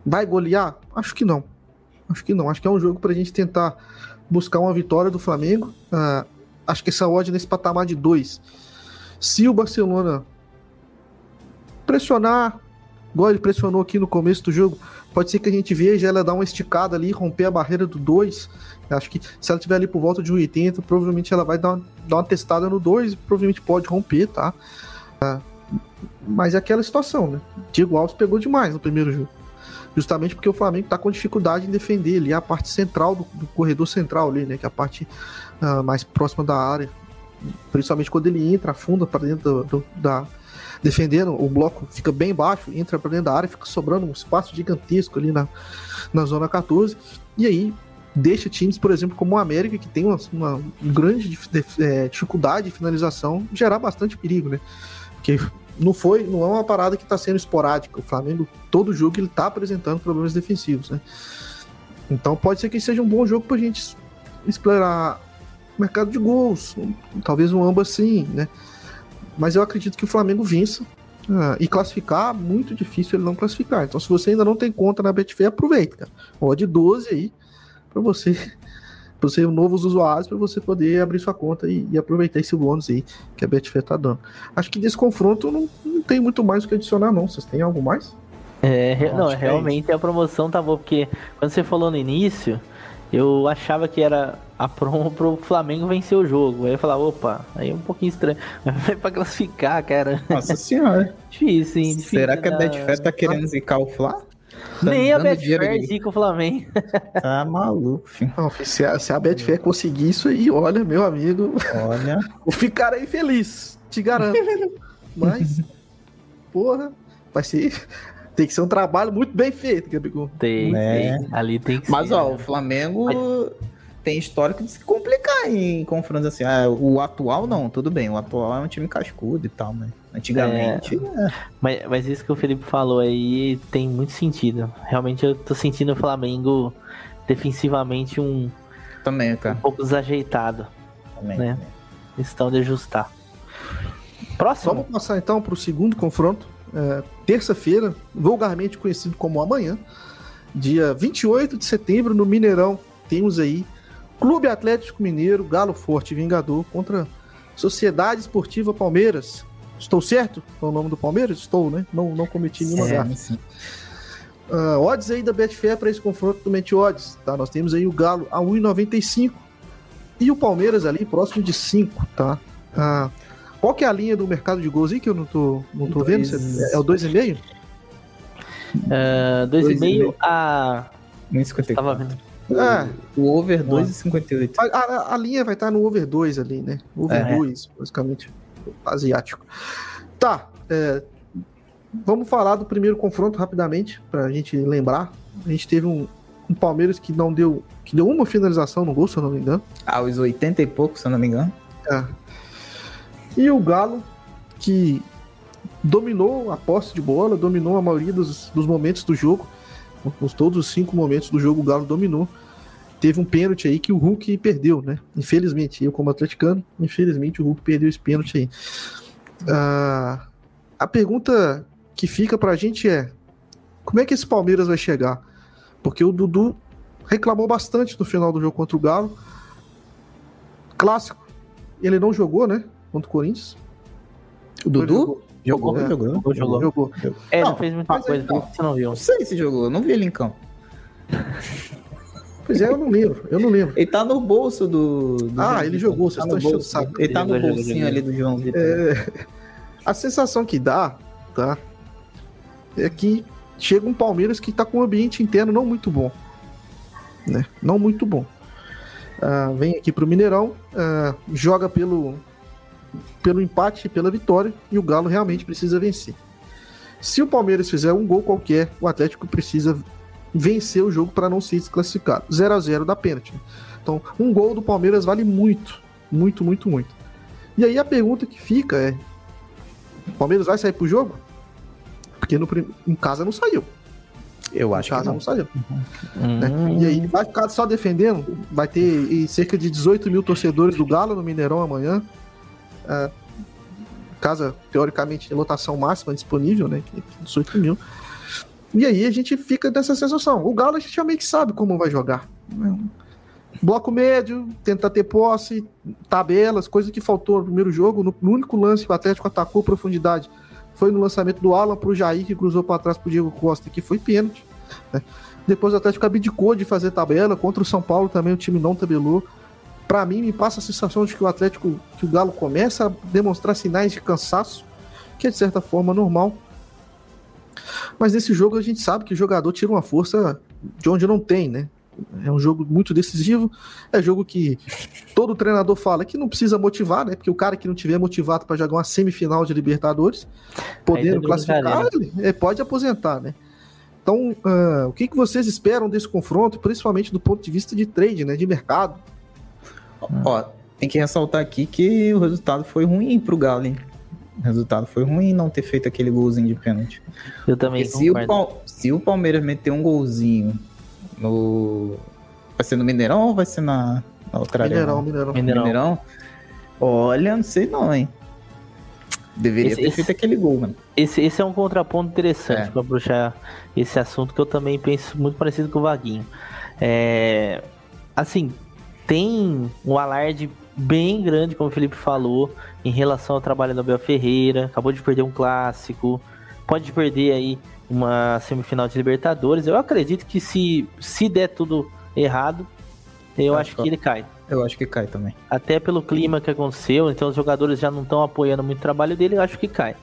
vai golear? Acho que não. Acho que não. Acho que é um jogo para a gente tentar buscar uma vitória do Flamengo. Uh, acho que essa odd nesse patamar de dois. Se o Barcelona pressionar, igual ele pressionou aqui no começo do jogo, pode ser que a gente veja ela dar uma esticada ali, romper a barreira do 2. Acho que se ela tiver ali por volta de 1,80, provavelmente ela vai dar uma, dar uma testada no 2 e provavelmente pode romper, tá? É, mas é aquela situação, né? Diego Alves pegou demais no primeiro jogo. Justamente porque o Flamengo tá com dificuldade em defender ali a parte central do, do corredor central ali, né? Que é a parte uh, mais próxima da área. Principalmente quando ele entra, afunda para dentro do, do, da, defendendo, o bloco fica bem baixo, entra para dentro da área, fica sobrando um espaço gigantesco ali na, na zona 14. E aí deixa times, por exemplo, como o América, que tem uma, uma grande é, dificuldade de finalização, gerar bastante perigo, né? Porque não foi, não é uma parada que está sendo esporádica. O Flamengo, todo jogo, ele está apresentando problemas defensivos, né? Então pode ser que seja um bom jogo pra gente explorar mercado de gols. Talvez um ambas sim, né? Mas eu acredito que o Flamengo vença. Ah, e classificar, muito difícil ele não classificar. Então, se você ainda não tem conta na Betfair, aproveita, cara. Odd 12 aí, pra você, pra você novos usuários, para você poder abrir sua conta e, e, aproveitar esse bônus aí que a Betfair tá dando. Acho que desse confronto não, não tem muito mais o que adicionar, não. Vocês têm algo mais? É, não, é realmente a promoção tá boa, porque quando você falou no início, eu achava que era a promo pro Flamengo vencer o jogo. Aí eu falava, opa, aí é um pouquinho estranho. Mas pra classificar, cara. Nossa senhora. difícil, hein? Difícil, Será que a Betfair tá querendo zicar o Flá? Tá Nem a Betfair zica o Flamengo. Tá maluco, filho. Não, se, a, se a Betfair conseguir isso aí, olha, meu amigo. Olha. Vou ficar aí feliz, te garanto. Mas, porra, vai ser. Tem que ser um trabalho muito bem feito, Gabigol. Tem, né? tem. Ali tem que Mas, ser. Mas, ó, né? o Flamengo. Mas tem histórico de se complicar em confrontos assim. Ah, o atual não, tudo bem. O atual é um time cascudo e tal, mas antigamente. É, é. Mas, mas isso que o Felipe falou aí tem muito sentido. Realmente eu tô sentindo o Flamengo defensivamente um. Também, cara. Um pouco desajeitado. Também. Né? Também. Estão de ajustar. Próximo. Vamos passar então para o segundo confronto. É, Terça-feira, vulgarmente conhecido como amanhã, dia 28 de setembro, no Mineirão, temos aí Clube Atlético Mineiro, Galo Forte Vingador contra Sociedade Esportiva Palmeiras. Estou certo? É o nome do Palmeiras? Estou, né? Não, não cometi nenhuma gafe. Uh, odds aí da Betfair para esse confronto do Mente Odds, tá? Nós temos aí o Galo a 1,95 e o Palmeiras ali próximo de 5, tá? Uh, qual que é a linha do mercado de gols aí que eu não tô, não tô dois... vendo? É o 2,5? Uh, 2,5 a... 1,54. Tava vendo. É. O over 2,58. A, a, a, linha vai estar no over 2 ali, né? Over é. 2, basicamente. Asiático. Tá. É, vamos falar do primeiro confronto rapidamente, pra gente lembrar. A gente teve um, um Palmeiras que não deu. que deu uma finalização no gol, se eu não me engano. Aos 80 e pouco, se eu não me engano. É. E o Galo, que dominou a posse de bola, dominou a maioria dos, dos momentos do jogo os todos os cinco momentos do jogo, o Galo dominou. Teve um pênalti aí que o Hulk perdeu, né? Infelizmente, eu como atleticano, infelizmente o Hulk perdeu esse pênalti aí. Ah, a pergunta que fica pra gente é: como é que esse Palmeiras vai chegar? Porque o Dudu reclamou bastante no final do jogo contra o Galo. Clássico. Ele não jogou, né? Contra o Corinthians. O Dudu? Jogou, é, jogou, jogou, jogou. jogou. É, não, não fez muita coisa, não, você não viu. Não sei se jogou, eu não vi ele em campo. Pois é, eu não lembro, eu não lembro. Ele tá no bolso do. do ah, ele jogou, vocês tá estão enchendo o saco. Ele tá no bolsinho ali do João Vitor. É, a sensação que dá, tá? É que chega um Palmeiras que tá com um ambiente interno não muito bom. Né? Não muito bom. Uh, vem aqui pro Mineirão, uh, joga pelo pelo empate e pela vitória, e o Galo realmente precisa vencer. Se o Palmeiras fizer um gol qualquer, o Atlético precisa vencer o jogo para não ser desclassificado. 0 a 0 da pênalti. Então, um gol do Palmeiras vale muito, muito, muito, muito. E aí a pergunta que fica é: o Palmeiras vai sair pro jogo? Porque no, em casa não saiu. Eu acho em casa que não. não saiu. Uhum. Né? E aí vai ficar só defendendo. Vai ter cerca de 18 mil torcedores do Galo no Mineirão amanhã. Uh, casa, teoricamente, de lotação máxima disponível, né? 18 mil. E aí a gente fica dessa sensação. O Galo a gente já meio que sabe como vai jogar. Bloco médio, tentar ter posse, tabelas, coisa que faltou no primeiro jogo. No, no único lance que o Atlético atacou profundidade foi no lançamento do Alan para o Jair, que cruzou para trás para Diego Costa, que foi pênalti. Né? Depois o Atlético abdicou de fazer tabela. Contra o São Paulo também o time não tabelou para mim me passa a sensação de que o Atlético, que o Galo começa a demonstrar sinais de cansaço, que é de certa forma normal. Mas nesse jogo a gente sabe que o jogador tira uma força de onde não tem, né? É um jogo muito decisivo, é jogo que todo treinador fala que não precisa motivar, né? Porque o cara que não tiver motivado para jogar uma semifinal de Libertadores, podendo classificar, ele, pode aposentar, né? Então, uh, o que, que vocês esperam desse confronto, principalmente do ponto de vista de trade, né? De mercado? Ó, tem que ressaltar aqui que o resultado foi ruim pro Galo, hein? O resultado foi ruim não ter feito aquele golzinho de pênalti. Eu também se o, se o, Palmeiras meter um golzinho no. Vai ser no Mineirão ou vai ser na, na outra Mineirão, arena? Mineirão. Mineirão. Mineirão? Olha, não sei não, hein? Deveria Esse- ter esse- feito aquele gol, mano. Esse, esse é um contraponto interessante É. pra puxar esse assunto que eu também penso muito parecido com o Vaguinho. É, assim, tem um alarde bem grande, como o Felipe falou, em relação ao trabalho do Abel Ferreira. Acabou de perder um clássico, pode perder aí uma semifinal de Libertadores. Eu acredito que se, se der tudo errado, eu Acho acho que- que ele cai. Eu acho que cai também. Até pelo clima que aconteceu, então os jogadores já não estão apoiando muito o trabalho dele, eu acho que cai.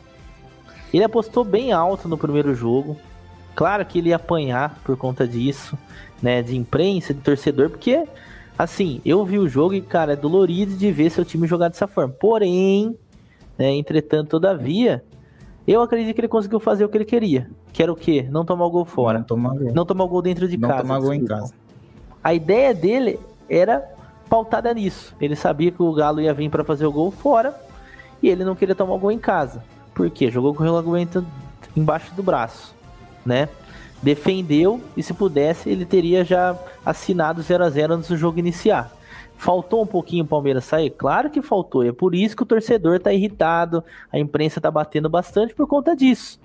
Ele apostou bem alto no primeiro jogo. Claro que ele ia apanhar por conta disso, né? De imprensa, de torcedor, porque, assim, eu vi o jogo e, cara, é dolorido de ver seu time jogar dessa forma. Porém, né, entretanto, todavia, eu acredito que ele conseguiu fazer o que ele queria. Que era o quê? Não tomar o gol fora. Não tomar gol. Não tomar o gol dentro de Não casa. tomar gol em casa. A ideia dele era pautada nisso. Ele sabia que o Galo ia vir para fazer o gol fora e ele não queria tomar o gol em casa. Por quê? Jogou com o regulamento embaixo do braço, né? Defendeu e se pudesse ele teria já assinado 0 a 0 antes do jogo iniciar. Faltou um pouquinho o Palmeiras sair? Claro que faltou. E é por isso que o torcedor tá irritado, a imprensa tá batendo bastante por conta disso.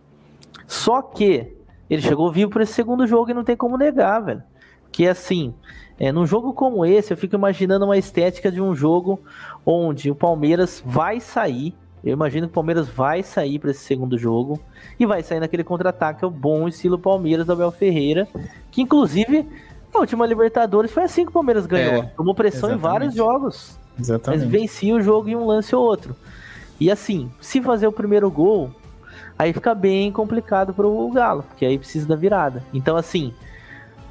Só que ele chegou vivo para esse segundo jogo e não tem como negar, velho. Que assim, é, num jogo como esse, eu fico imaginando uma estética de um jogo onde o Palmeiras vai sair. Eu imagino que o Palmeiras vai sair para esse segundo jogo e vai sair naquele contra-ataque, o bom estilo Palmeiras do Abel Ferreira, que inclusive a última Libertadores foi assim que o Palmeiras ganhou. É, Tomou pressão em exatamente. vários jogos. Mas Exatamente. vencia o jogo em um lance ou outro. E assim, se fazer o primeiro gol, aí fica bem complicado pro Galo, porque aí precisa da virada. Então assim,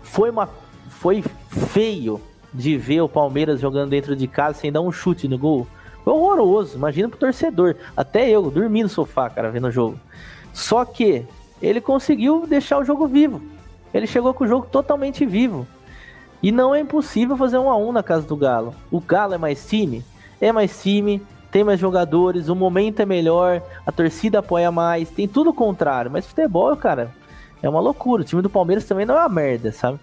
foi uma foi feio de ver o Palmeiras jogando dentro de casa sem dar um chute no gol. Foi horroroso, imagina pro torcedor. Até eu, dormi no sofá, cara, vendo o jogo. Só que ele conseguiu deixar o jogo vivo. Ele chegou com o jogo totalmente vivo. E não é impossível fazer um a um na casa do Galo. O Galo é mais time? É mais time, tem mais jogadores, o momento é melhor, a torcida apoia mais, tem tudo o contrário. Mas futebol, cara, é uma loucura. O time do Palmeiras também não é uma merda, sabe?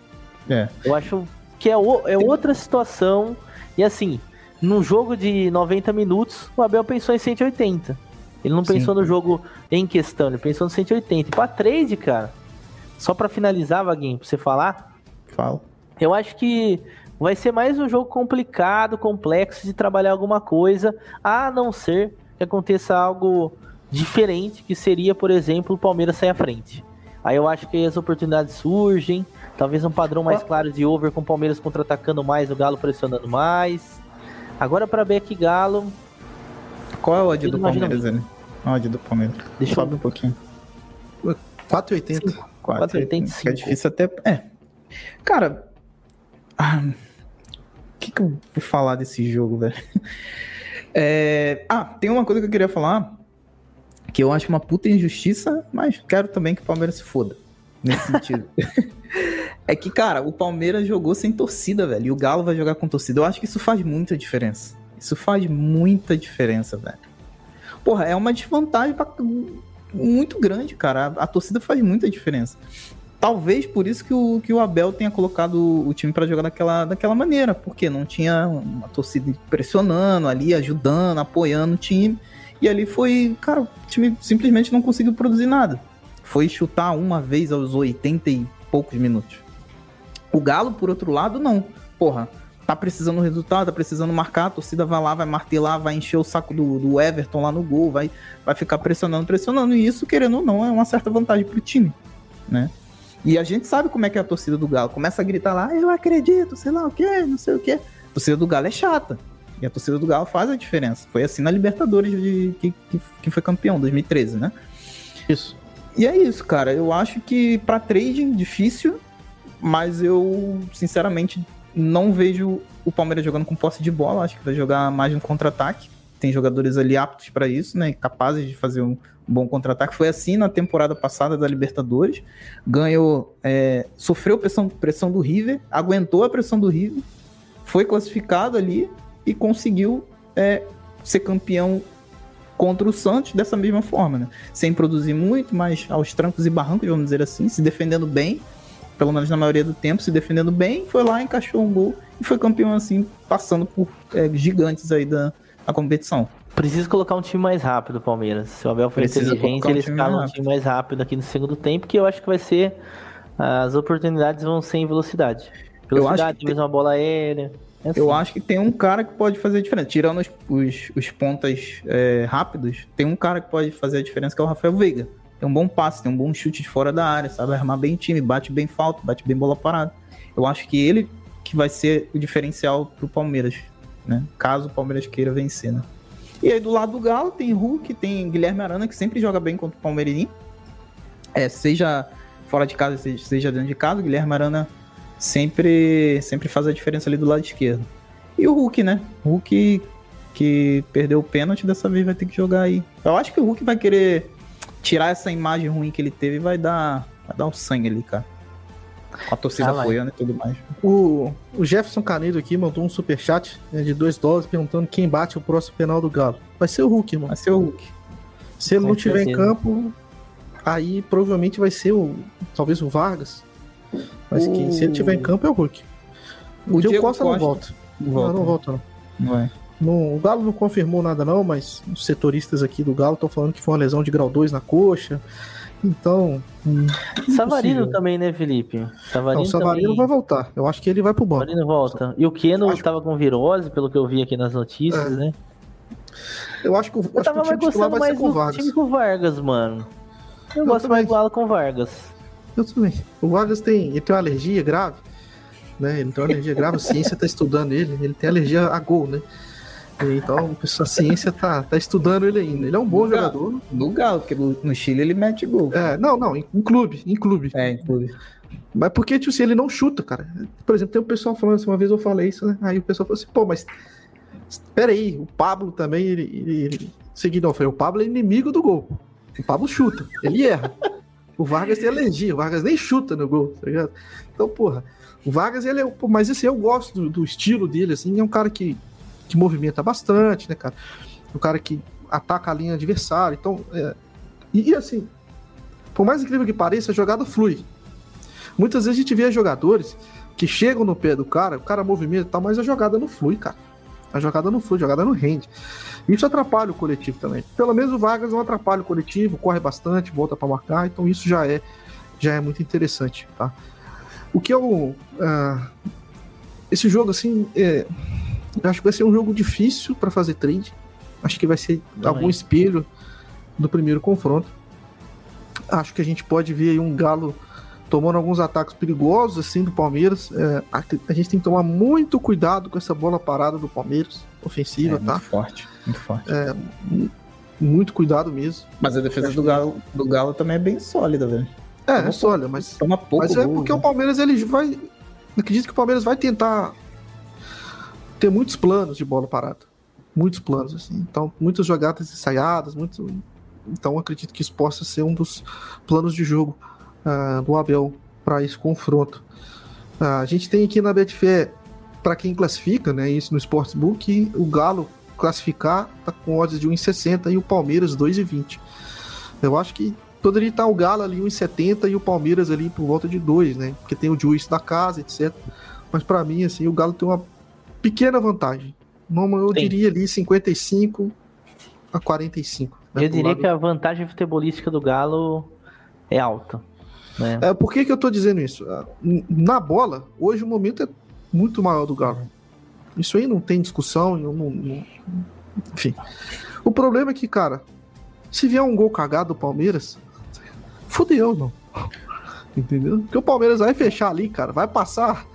É. Eu acho que é, o- é outra situação. E assim, num jogo de 90 minutos, o Abel pensou em 180. Ele não Sim. pensou no jogo em questão, ele pensou no 180. E pra trade, cara, só pra finalizar, Vaguinho, pra você falar, Fala. eu acho que vai ser mais um jogo complicado, complexo de trabalhar alguma coisa, a não ser que aconteça algo diferente, que seria, por exemplo, o Palmeiras sair à frente. Aí eu acho que as oportunidades surgem, talvez um padrão mais claro de over com o Palmeiras contra-atacando mais, o Galo pressionando mais. Agora para Beck Galo, Qual é o odd Eu do Palmeiras ali? O odd do Palmeiras. deixa eu Sobe um pouquinho. 4,80. 4,85. É difícil até. É. Cara. ah, O que, que eu vou falar desse jogo, velho? É, Ah, tem uma coisa que eu queria falar. Que eu acho uma puta injustiça, mas quero também que o Palmeiras se foda. Nesse sentido. é que, cara, o Palmeiras jogou sem torcida, velho. E o Galo vai jogar com torcida. Eu acho que isso faz muita diferença. Isso faz muita diferença, velho. Porra, é uma desvantagem pra- muito grande, cara. A, a torcida faz muita diferença. Talvez por isso que o, que o Abel tenha colocado o time pra jogar daquela, daquela maneira, porque não tinha uma torcida pressionando ali, ajudando, apoiando o time. E ali foi, cara, o time simplesmente não conseguiu produzir nada. Foi chutar uma vez aos 80 e poucos minutos. O Galo, por outro lado, não. Porra, tá precisando do resultado, tá precisando marcar, a torcida vai lá, vai martelar, vai encher o saco do, do Everton lá no gol, vai, vai ficar pressionando, pressionando. E isso, querendo ou não, é uma certa vantagem pro time, né? E a gente sabe como é que é a torcida do Galo. Começa a gritar lá, eu acredito, sei lá o que, não sei o que. A torcida do Galo é chata. E a torcida do Galo faz a diferença. Foi assim na Libertadores de, que, que, que foi campeão, 2013, né? Isso. E é isso, cara. Eu acho que pra trading, difícil, mas eu, sinceramente, não vejo o Palmeiras jogando com posse de bola. Acho que vai jogar mais no contra-ataque. Tem jogadores ali aptos pra isso, né? Capazes de fazer um bom contra-ataque. Foi assim na temporada passada da Libertadores. Ganhou, é, sofreu pressão, pressão do River, aguentou a pressão do River, foi classificado ali e conseguiu é, ser campeão contra o Santos dessa mesma forma, né? Sem produzir muito, mas aos trancos e barrancos, vamos dizer assim, se defendendo bem pelo menos na maioria do tempo, se defendendo bem, foi lá, encaixou um gol e foi campeão assim, passando por é, gigantes aí da, da competição. Precisa colocar um time mais rápido, Palmeiras. Se o Abel for Precisa inteligente, um ele escala mais um time mais rápido aqui no segundo tempo, que eu acho que vai ser. As oportunidades vão ser em velocidade. Velocidade, que talvez uma bola aérea. É Eu assim. acho que tem um cara que pode fazer a diferença. Tirando os, os, os pontas é, rápidos, tem um cara que pode fazer a diferença, que é o Rafael Veiga. Tem um bom passe, tem um bom chute de fora da área, sabe armar bem time, bate bem falta, bate bem bola parada. Eu acho que ele que vai ser o diferencial pro Palmeiras, né? Caso o Palmeiras queira vencer, né? E aí do lado do Galo tem Hulk, tem Guilherme Arana, que sempre joga bem contra o Palmeirinho. É, seja fora de casa, seja, seja dentro de casa, o Guilherme Arana sempre, sempre faz a diferença ali do lado esquerdo. E o Hulk, né? O Hulk que perdeu o pênalti, dessa vez vai ter que jogar aí. Eu acho que o Hulk vai querer tirar essa imagem ruim que ele teve e vai dar, vai dar o sangue ali, cara. Com a torcida Ah, apoiando e tudo mais. O, o Jefferson Canedo aqui mandou um superchat né, de 2 dólares perguntando quem bate o próximo penal do Galo. Vai ser o Hulk, mano. Vai ser o Hulk. Se ele não tiver em campo, aí provavelmente vai ser o. Talvez o Vargas. Mas O- que, se ele tiver em campo é o Hulk. O, O Diego Diego Costa, não Costa volta. Não Não, não volta. volta, não. Não é. Não, o Galo não confirmou nada, não, mas os setoristas aqui do Galo estão falando que foi uma lesão de grau 2 na coxa. Então. hum, Savarino impossível. também, né, Felipe? Não, Savarino, o Savarino também. vai voltar. Eu acho que ele vai pro banco. Savarino volta. E o Keno Acho- tava com virose, pelo que eu vi aqui nas notícias, É. né? Eu acho que o, acho Eu que tava o time mais gostando vai mais com o do Vargas. time com o Vargas, mano. Eu, Eu gosto também. mais do Galo com o Vargas. Eu também. O Vargas tem, ele tem uma alergia grave, né? Ele tem uma alergia grave, a ciência tá estudando ele, ele tem alergia a gol, né? Então a ciência tá, tá estudando ele ainda. Ele é um bom Legal. jogador. Do Galo, porque no no Chile ele mete gol. É, não, não, em, em clube, em clube. É, inclusive. Mas porque, tipo assim, ele não chuta, cara. Por exemplo, tem um pessoal falando assim, uma vez eu falei isso, né? Aí o pessoal falou assim, pô, mas. Peraí, o Pablo também, ele. ele, ele... Seguindo, eu falei, o Pablo é inimigo do gol. O Pablo chuta, ele erra. O Vargas tem alergia, o Vargas nem chuta no gol, tá ligado? Então, porra, o Vargas, ele é. pô, Mas assim, eu gosto do, do estilo dele, assim, é um cara que, que movimenta bastante, né, cara? Um cara que ataca a linha adversária. Então, é... e, e, assim, por mais incrível que pareça, a jogada flui. Muitas vezes a gente vê jogadores que chegam no pé do cara, o cara movimenta e tal, mas a jogada não flui, cara. A jogada não flui, a jogada não rende. Isso atrapalha o coletivo também. Pelo menos o Vargas não atrapalha o coletivo, corre bastante, volta para marcar, então isso já é já é muito interessante, tá? O que eu ah, esse jogo assim, é, eu acho que vai ser um jogo difícil para fazer trade. Acho que vai ser Também. algum espelho do primeiro confronto. Acho que a gente pode ver aí um Galo tomando alguns ataques perigosos assim do Palmeiras. É, a, a gente tem que tomar muito cuidado com essa bola parada do Palmeiras, ofensiva, É, tá? muito forte, muito forte. Muito cuidado mesmo. Mas a defesa do Galo, do Galo também é bem sólida, velho. É, Toma isso, olha, mas, Toma pouco mas é gol, porque o né? Palmeiras ele vai. Acredito que o Palmeiras vai tentar ter muitos planos de bola parada. Muitos planos, assim. Então, muitas jogadas ensaiadas, muito. Então, acredito que isso possa ser um dos planos de jogo ah, do Abel para esse confronto. Ah, a gente tem aqui na Betfair, para quem classifica, né, isso no Sportsbook, o Galo classificar tá com odds de 1,60 e o Palmeiras 2,20. Eu acho que poderia estar o Galo ali 1,70 e o Palmeiras ali por volta de 2, né? Porque tem o juiz da casa, etc. Mas para mim, assim, o Galo tem uma pequena vantagem. Não, eu Tem. diria ali 55 a 45. né, eu diria que a vantagem futebolística do Galo é alta. Né? É, por que, que eu tô dizendo isso? Ah, Na bola, hoje o momento é muito maior do Galo. Isso aí não tem discussão. não- não- não- Enfim. O problema é que, cara, se vier um gol cagado do Palmeiras, fudeu, irmão. Entendeu? Porque o Palmeiras vai fechar ali, cara. Vai passar.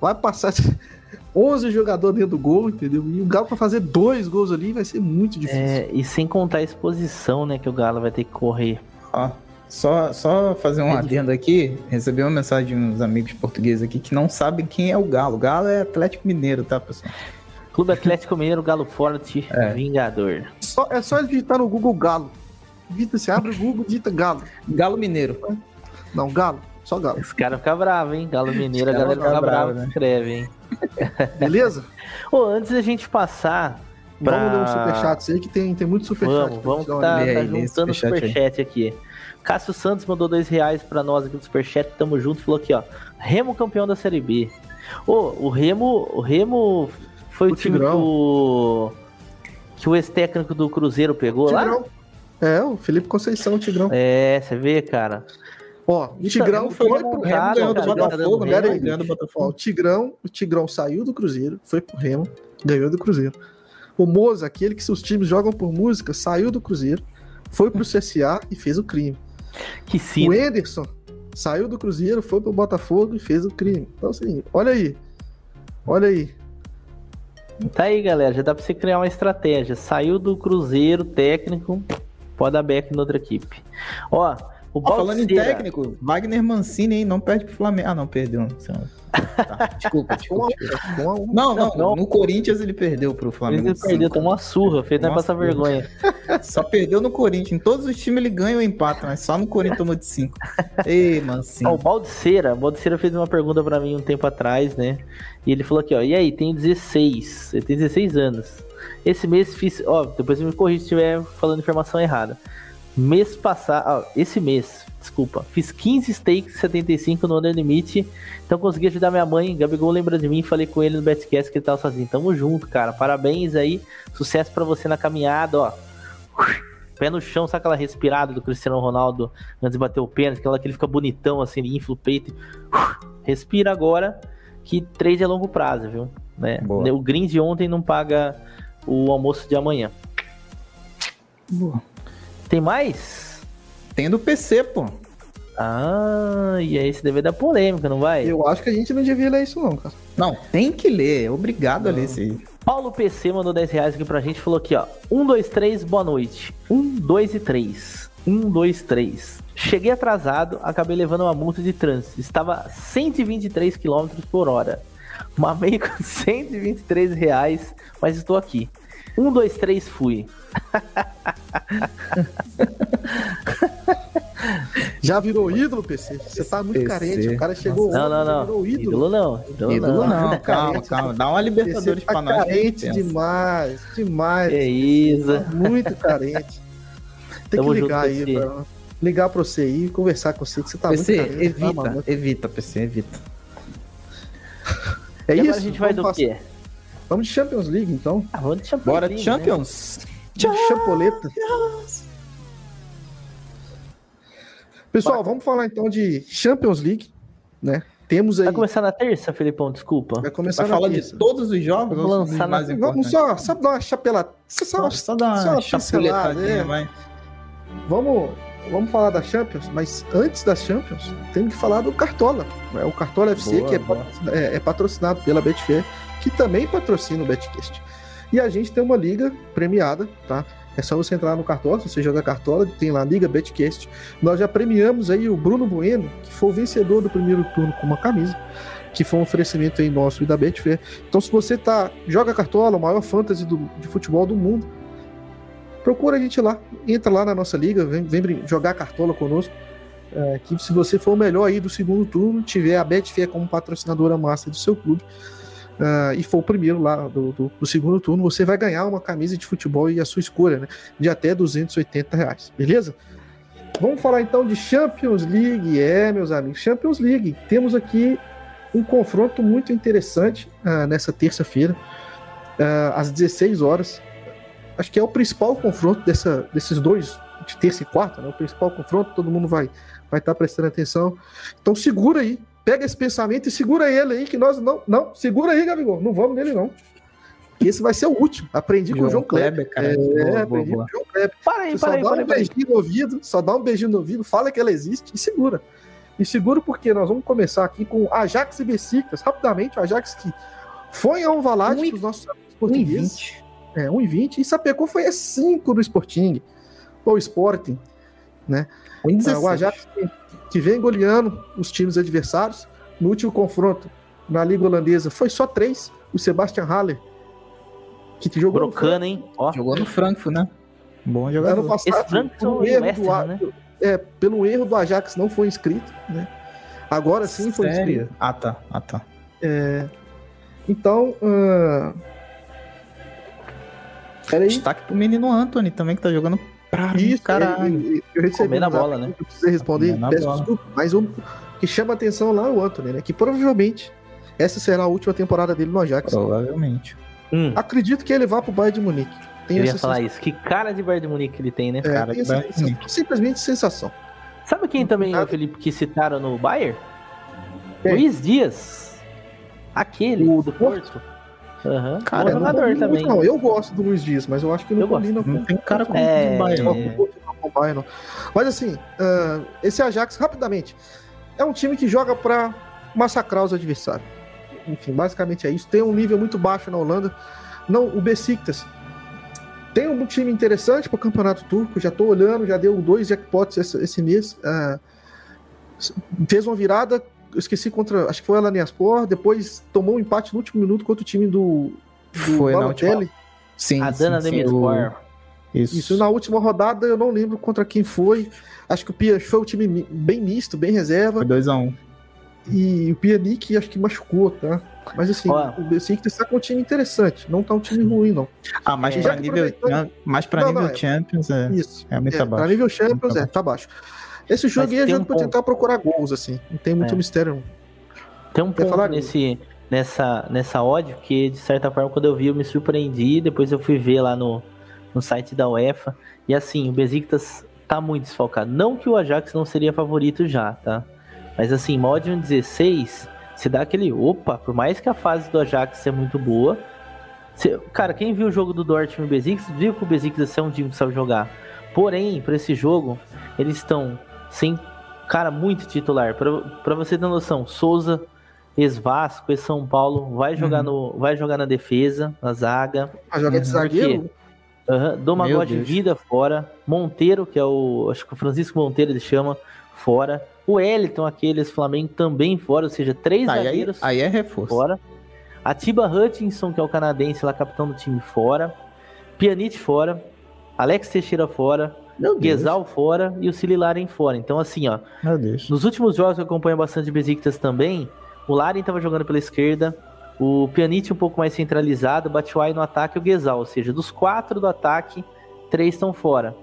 Vai passar 11 jogadores dentro do gol, entendeu? E o Galo pra fazer dois gols ali vai ser muito difícil. É, e sem contar a exposição, né, que o Galo vai ter que correr. Ó, só, só fazer um É adendo aqui. Recebi uma mensagem de uns amigos portugueses aqui que não sabem quem é o Galo. O Galo é Atlético Mineiro, tá, pessoal? Clube Atlético Mineiro, Galo Forte, É. Vingador. Só, é só digitar no Google Galo. Digita, você abre o Google, digita Galo. Galo Mineiro. Não, Galo. Só Galo. Esse cara fica bravo, hein? Galo Mineiro, a galera fica fica brava, bravo, né? escreve, hein? Beleza? Ô, antes da gente passar Pra- Vamos ler um superchat aí que tem, tem muito superchat. Vamos, vamos tá, tá juntando superchat superchat aqui. Cássio Santos mandou dois reais pra nós aqui do superchat, tamo junto, falou aqui, ó. Remo campeão da Série B. Ô, o Remo, o Remo foi o, O time que Tigrão. o, que o ex-técnico do Cruzeiro pegou lá? Tigrão. É, o Felipe Conceição, o Tigrão. É, você vê, cara. Ó, o Tigrão foi foi pro Remo ganhou do Botafogo, né? Ganhou do Ó, o Botafogo. Tigrão, o Tigrão saiu do Cruzeiro, foi pro Remo, ganhou do Cruzeiro. O Moza, aquele que seus times jogam por música, saiu do Cruzeiro, foi pro CSA e fez o crime. Que sim. O Enderson saiu do Cruzeiro, foi pro Botafogo e fez o crime. Então, assim, olha aí. Olha aí. Tá aí, galera. Já dá pra você criar uma estratégia. Saiu do Cruzeiro, técnico, pode dar back em outra equipe. Ó, o Ó, falando em técnico, Wagner Mancini, hein? Não perde pro Flamengo. Ah, não, perdeu. Tá, Desculpa, desculpa. Não, não, Não. no Corinthians ele perdeu pro Flamengo. Ele de perdeu, tomou uma surra, fez não Nossa, passar vergonha. Só perdeu no Corinthians. Em todos os times ele ganha ou empata, mas só no Corinthians tomou de 5. Ei, Mancini. Ó, o Baldiceira, o Baldiceira fez uma pergunta pra mim um tempo atrás, né? E ele falou aqui, ó, e aí, tem 16, ele tem 16 anos. Esse mês fiz, ó, depois você me corrige se estiver falando informação errada. Mês passado, ó, esse mês, desculpa, fiz 15 stakes 75 no Under Limit, então consegui ajudar minha mãe, Gabigol lembra de mim, falei com ele no Betcast que ele tava sozinho. Tamo junto, cara, parabéns aí, sucesso pra você na caminhada, ó. Pé no chão, sabe aquela respirada do Cristiano Ronaldo antes de bater o pênalti, aquela que ele fica bonitão assim, ele infla o peito. Respira agora, que trade é longo prazo, viu? Né? Boa. O green de ontem não paga o almoço de amanhã. Boa. Tem mais? Tem do PC, pô. Ah, e aí esse deve dar polêmica, não vai? Eu acho que a gente não devia ler isso, não, cara. Não, tem que ler. É obrigado a ler isso aí. Paulo PC mandou 10 reais aqui pra gente falou aqui, ó. 1, 2, 3, boa noite. 1, 2 e 3. 1, 2, 3. Cheguei atrasado, acabei levando uma multa de trânsito. Estava 123 km por hora. Mamei com 123 reais, mas estou aqui. 1, 2, 3, fui. Já virou ídolo, PC? Você tá muito PC. carente. O cara chegou Não, não, não. virou ídolo. Ídolo não. Ídolo, Ídolo não. não, calma, calma. Dá uma Libertadores tá pra nós. carente demais, demais. Que isso. Tá muito carente. Tem Tamo que ligar junto, aí, pra, ligar pra você aí e conversar com você, que você tá PC, muito carente. tá, evita, mano? evita, PC, evita. É E agora isso? a gente vai vamos, do quê? passar- vamos de Champions League, então. Ah, vamos de Champions Bora, League, né? Champions. De Champoleta. Pessoal, vamos falar então de Champions League, né? Temos aí. Vai começar na terça, Felipão? Desculpa. Vai começar Vai na falar de terça. todos os jogos? Vamos lançar na- mais Vamos só, só dar uma chapelada. Só, Só, só dar só uma uma pincelada, é. vai. Vamos, vamos falar da Champions, mas antes da Champions, temos que falar do Cartola. né? O Cartola FC, Boa, que é, é- é patrocinado pela Betfair, que também patrocina o Betcast. E a gente tem uma liga premiada, tá? É só você entrar no Cartola, se você jogar Cartola, tem lá a Liga Betcast. Nós já premiamos aí o Bruno Bueno, que foi o vencedor do primeiro turno com uma camisa, que foi um oferecimento aí nosso e da Betfair. Então, se você tá joga Cartola, o maior fantasy do- de futebol do mundo, procura a gente lá, entra lá na nossa liga, vem, vem jogar Cartola conosco. É, que se você for o melhor aí do segundo turno, tiver a Betfair como patrocinadora massa do seu clube, ah, e for o primeiro lá do, do- do segundo turno, você vai ganhar uma camisa de futebol e a sua escolha, né? De até 280 reais, beleza? Vamos falar então de Champions League, é, meus amigos, Champions League. Temos aqui um confronto muito interessante ah, nessa terça-feira, ah, às 16 horas. Acho que é o principal confronto dessa, desses dois, de terça e quarta, né? O principal confronto, todo mundo vai vai estar prestando atenção. Então segura aí, pega esse pensamento e segura ele aí, que nós não. Não, segura aí, Gabigol, não vamos nele não. Que esse vai ser o último. Aprendi com o João Kleber. cara. É, boa, aprendi boa. com o João Kleber. Para aí, para só aí, dá para um aí. beijinho no ouvido, só dá um beijinho no ouvido, fala que ela existe e segura. E segura porque nós vamos começar aqui com Ajax e Besiktas, rapidamente, o Ajax que foi a um valade Um para os nossos amigos portugueses. 1,20. É, 1,20. E Sapecou foi a 5 do Sporting, ou Sporting. Ah, 1,16. o Ajax que, que vem goleando os times adversários. No último confronto na Liga Holandesa foi só 3. O Sebastian Haller, que jogou no Brocano, hein? Ó. Jogou no Frankfurt, né? Bom Ano jogador. passado, Esse Frankfurt pelo é o erro, West do, né? é, pelo erro do Ajax não foi inscrito, né? Agora sim foi inscrito. Sério? Ah, tá. Ah, tá. Então, ah, Peraí. Destaque pro menino Anthony também, que tá jogando pra Isso, caralho. eu recebi a zap bola, né? Comendo a peço desculpa, mas o que chama atenção lá é o Anthony, né? Que provavelmente essa será a última temporada dele no Ajax. Provavelmente. Hum, Acredito que ele vá pro Bayern de Munique. Tenho eu ia falar isso. Que cara de Bayern de Munique ele tem, né? É, Cara, Bayern de sensação. simplesmente sensação. Sabe quem também, Nada. Felipe, que citaram no Bayern? Quem? Luiz Dias. Aquele O do Porto. Aham. Cara, Bom eu não jogador combina muito, também. Não, eu gosto do Luiz Dias, mas eu acho que não Eu gosto. combina com Não tem cara com É. Não, né? não com o Bayern, não. Mas assim, ah, esse Ajax, rapidamente, é um time que joga pra massacrar os adversários. Enfim, basicamente é isso. Tem um nível muito baixo na Holanda. Não, o Besiktas tem um time interessante pro campeonato turco. Já tô olhando, já deu dois jackpots esse, esse mês. Ah, fez uma virada, esqueci contra, acho que foi o Alanyaspor. Depois tomou um empate no último minuto contra o time do, do Foi na Balotelli. última. Sim, A Dana sim, sim, o- Isso. Isso na última rodada eu não lembro contra quem foi. Acho que o Pia foi um time bem misto, bem reserva. Foi 2x1. E o Pjanic acho que machucou, tá? Mas assim, Ó. o Besiktas tá com um time interessante. Não tá um time ruim, não. Ah, mas É. que nível, aproveitando- mas pra Não, nível não, é- Champions é, Isso. é muito É, abaixo. pra nível Champions, Muito é, tá abaixo. Esse jogo Mas aí é jogo um pra ponto. tentar procurar gols, assim. Não tem muito É. mistério. Tem um Quer ponto nesse, nessa, nessa odd que, de certa forma, quando eu vi, eu me surpreendi. Depois eu fui ver lá no, no site da UEFA. E assim, o Besiktas tá muito desfalcado. Não que o Ajax não seria favorito já, tá? Mas assim, um 16, se dá aquele opa, por mais que a fase do Ajax seja muito boa. se- cara, quem viu o jogo do Dortmund e Besiktas, viu que o Besiktas é um time que sabe jogar. Porém, para esse jogo, eles estão sem cara muito titular. Pra pra você ter noção, Souza, ex-Vasco, ex-São Paulo, vai jogar, no, vai jogar na defesa, na zaga. A joga de Uhum. zagueiro, Uhum. Deus. Vida fora. Monteiro, que é o. Acho que o Francisco Monteiro ele chama, fora. O Wellington, aqueles Flamengo, também fora. Ou seja, três Aí, aí, zagueiros aí é reforço. fora. Atiba Hutchinson, que é o canadense lá, capitão do time, fora. Pjanic fora. Alex Teixeira fora. Guezal fora. E o Cili Laren fora. Então, assim, ó. Meu Deus. Nos últimos jogos que eu acompanho bastante Besiktas também, o Laren tava jogando pela esquerda, o Pjanic um pouco mais centralizado, o Batshuayi no ataque e o Guezal, ou seja, dos quatro do ataque, três estão fora.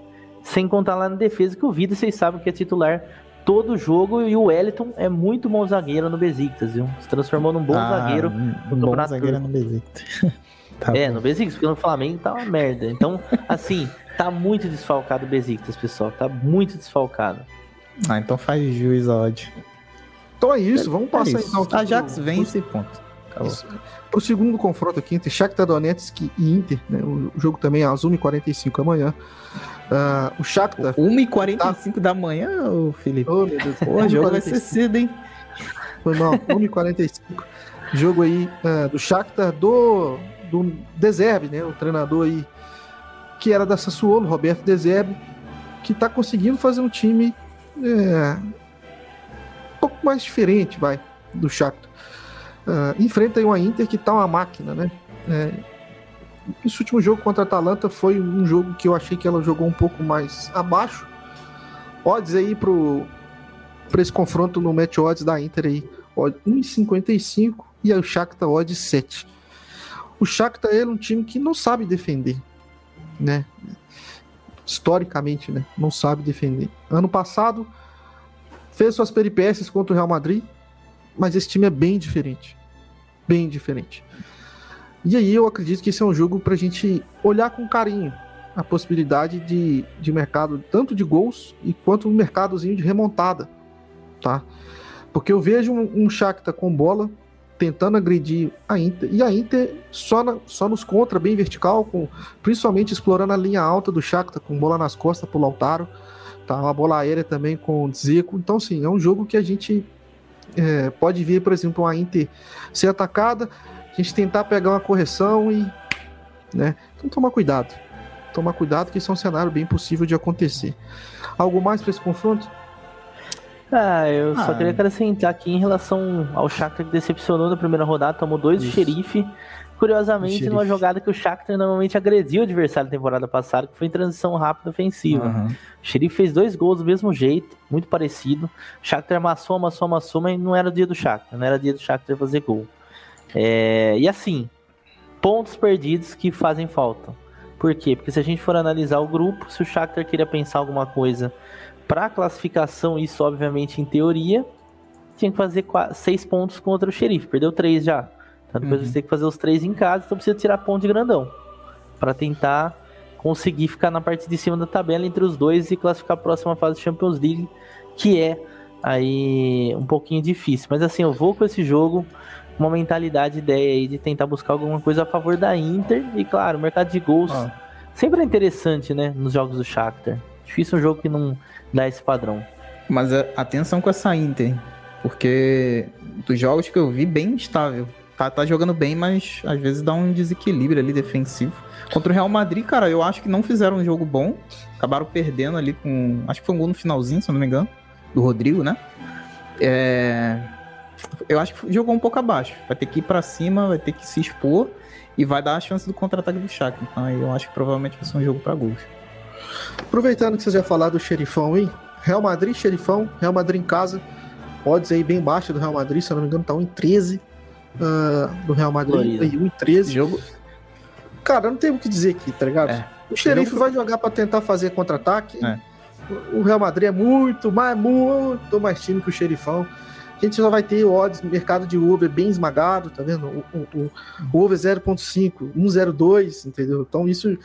Sem contar lá na defesa que o Vida, vocês sabem que é titular todo jogo e o Wellington é muito bom zagueiro no Besiktas, viu? Se transformou num bom Ah, zagueiro. Um bom zagueiro no Besiktas. Tá É, bom. no Besiktas, porque no Flamengo tá uma merda. Então, assim, tá muito desfalcado o Besiktas, pessoal, tá muito desfalcado. Ah, então faz juiz a odd. Então é isso, vamos É passar isso. então aqui Ajax pro- vence e ponto. Isso. Pro segundo confronto aqui entre Shakhtar Donetsk e Inter, né? O jogo também é às 1h45 amanhã. Ah, o Shakhtar... 1h45 da manhã, Felipe. Oh, meu Deus. Pô, o jogo vai ser 1h45. cedo, hein? Foi mal, 1h45. Jogo aí ah, do Shakhtar do, do Deserbe, né? O treinador aí que era da Sassuolo, Roberto Deserbe, que tá conseguindo fazer um time é, um pouco mais diferente, vai, do Shakhtar. Ah, enfrenta aí uma Inter que tá uma máquina, né? É, esse último jogo contra a Atalanta foi um jogo que eu achei que ela jogou um pouco mais abaixo. Odds aí pro, pra esse confronto no match odds da Inter aí. Odd 1,55 e aí o Shakhtar odd 7. O Shakhtar é um time que não sabe defender, né? Historicamente, né? Não sabe defender. Ano passado fez suas peripécias contra o Real Madrid, mas esse time é bem diferente. Bem diferente. E aí eu acredito que esse é um jogo pra gente olhar com carinho a possibilidade de, de mercado, tanto de gols e quanto um mercadozinho de remontada, tá? Porque eu vejo um, um Shakhtar com bola tentando agredir a Inter e a Inter só, na- só nos contra, bem vertical, com, principalmente explorando a linha alta do Shakhtar com bola nas costas pro Lautaro, tá? Uma bola aérea também com o Dzeko. Então, sim, é um jogo que a gente é, pode ver, por exemplo, a Inter ser atacada, a gente tentar pegar uma correção e, né? Então, tomar cuidado. Tomar cuidado que isso é um cenário bem possível de acontecer. Algo mais para esse confronto? Ah, eu só Ah. queria acrescentar aqui em relação ao Shakhtar que decepcionou na primeira rodada, tomou dois do Isso. xerife. Curiosamente, Xerife. numa jogada que o Shakhtar normalmente agrediu o adversário na temporada passada, que foi em transição rápida ofensiva. Aham. O xerife fez dois gols do mesmo jeito, muito parecido. O Shakhtar amassou, amassou, amassou, mas não era o dia do Shakhtar, não era dia do Shakhtar fazer gol. É, e assim, pontos perdidos que fazem falta. Por quê? Porque se a gente for analisar o grupo, se o Shakhtar queria pensar alguma coisa para classificação, isso obviamente em teoria, tinha que fazer quatro, seis pontos contra o Xerife, perdeu três já. Então depois Uhum. você tem que fazer os três em casa, então precisa tirar ponto de grandão para tentar conseguir ficar na parte de cima da tabela entre os dois e classificar a próxima fase de Champions League, que é aí um pouquinho difícil. Mas assim, eu vou com esse jogo uma mentalidade, ideia aí de tentar buscar alguma coisa a favor da Inter e claro, o mercado de gols Ó, sempre é interessante, né, nos jogos do Shakhtar. Difícil um jogo que não dá esse padrão. Mas é, atenção com essa Inter, porque dos jogos que eu vi, bem instável. Tá, tá jogando bem, mas às vezes dá um desequilíbrio ali defensivo. Contra o Real Madrid, cara, eu acho que não fizeram um jogo bom. Acabaram perdendo ali com. Acho que foi um gol no finalzinho, se eu não me engano. Do Rodrigo, né? É, Eu acho que jogou um pouco abaixo. Vai ter que ir pra cima, vai ter que se expor e vai dar a chance do contra-ataque do Shakhtar. Então eu acho que provavelmente vai ser um jogo pra gols. Aproveitando que você já falar do xerifão aí, Real Madrid, xerifão, Real Madrid em casa. Odds aí bem baixa do Real Madrid, se eu não me engano, tá 1 em 13 ah, do Real Madrid, aí 1 em 13. Jogo, Cara, não tem o que dizer aqui, tá ligado? É. O xerife vai jogar pra tentar fazer contra-ataque. É. O Real Madrid é muito, mais, muito mais time que o xerifão. A gente só vai ter odds no mercado de over bem esmagado, tá vendo? O, o, o- o over 0.5, 1.02, entendeu? Então isso.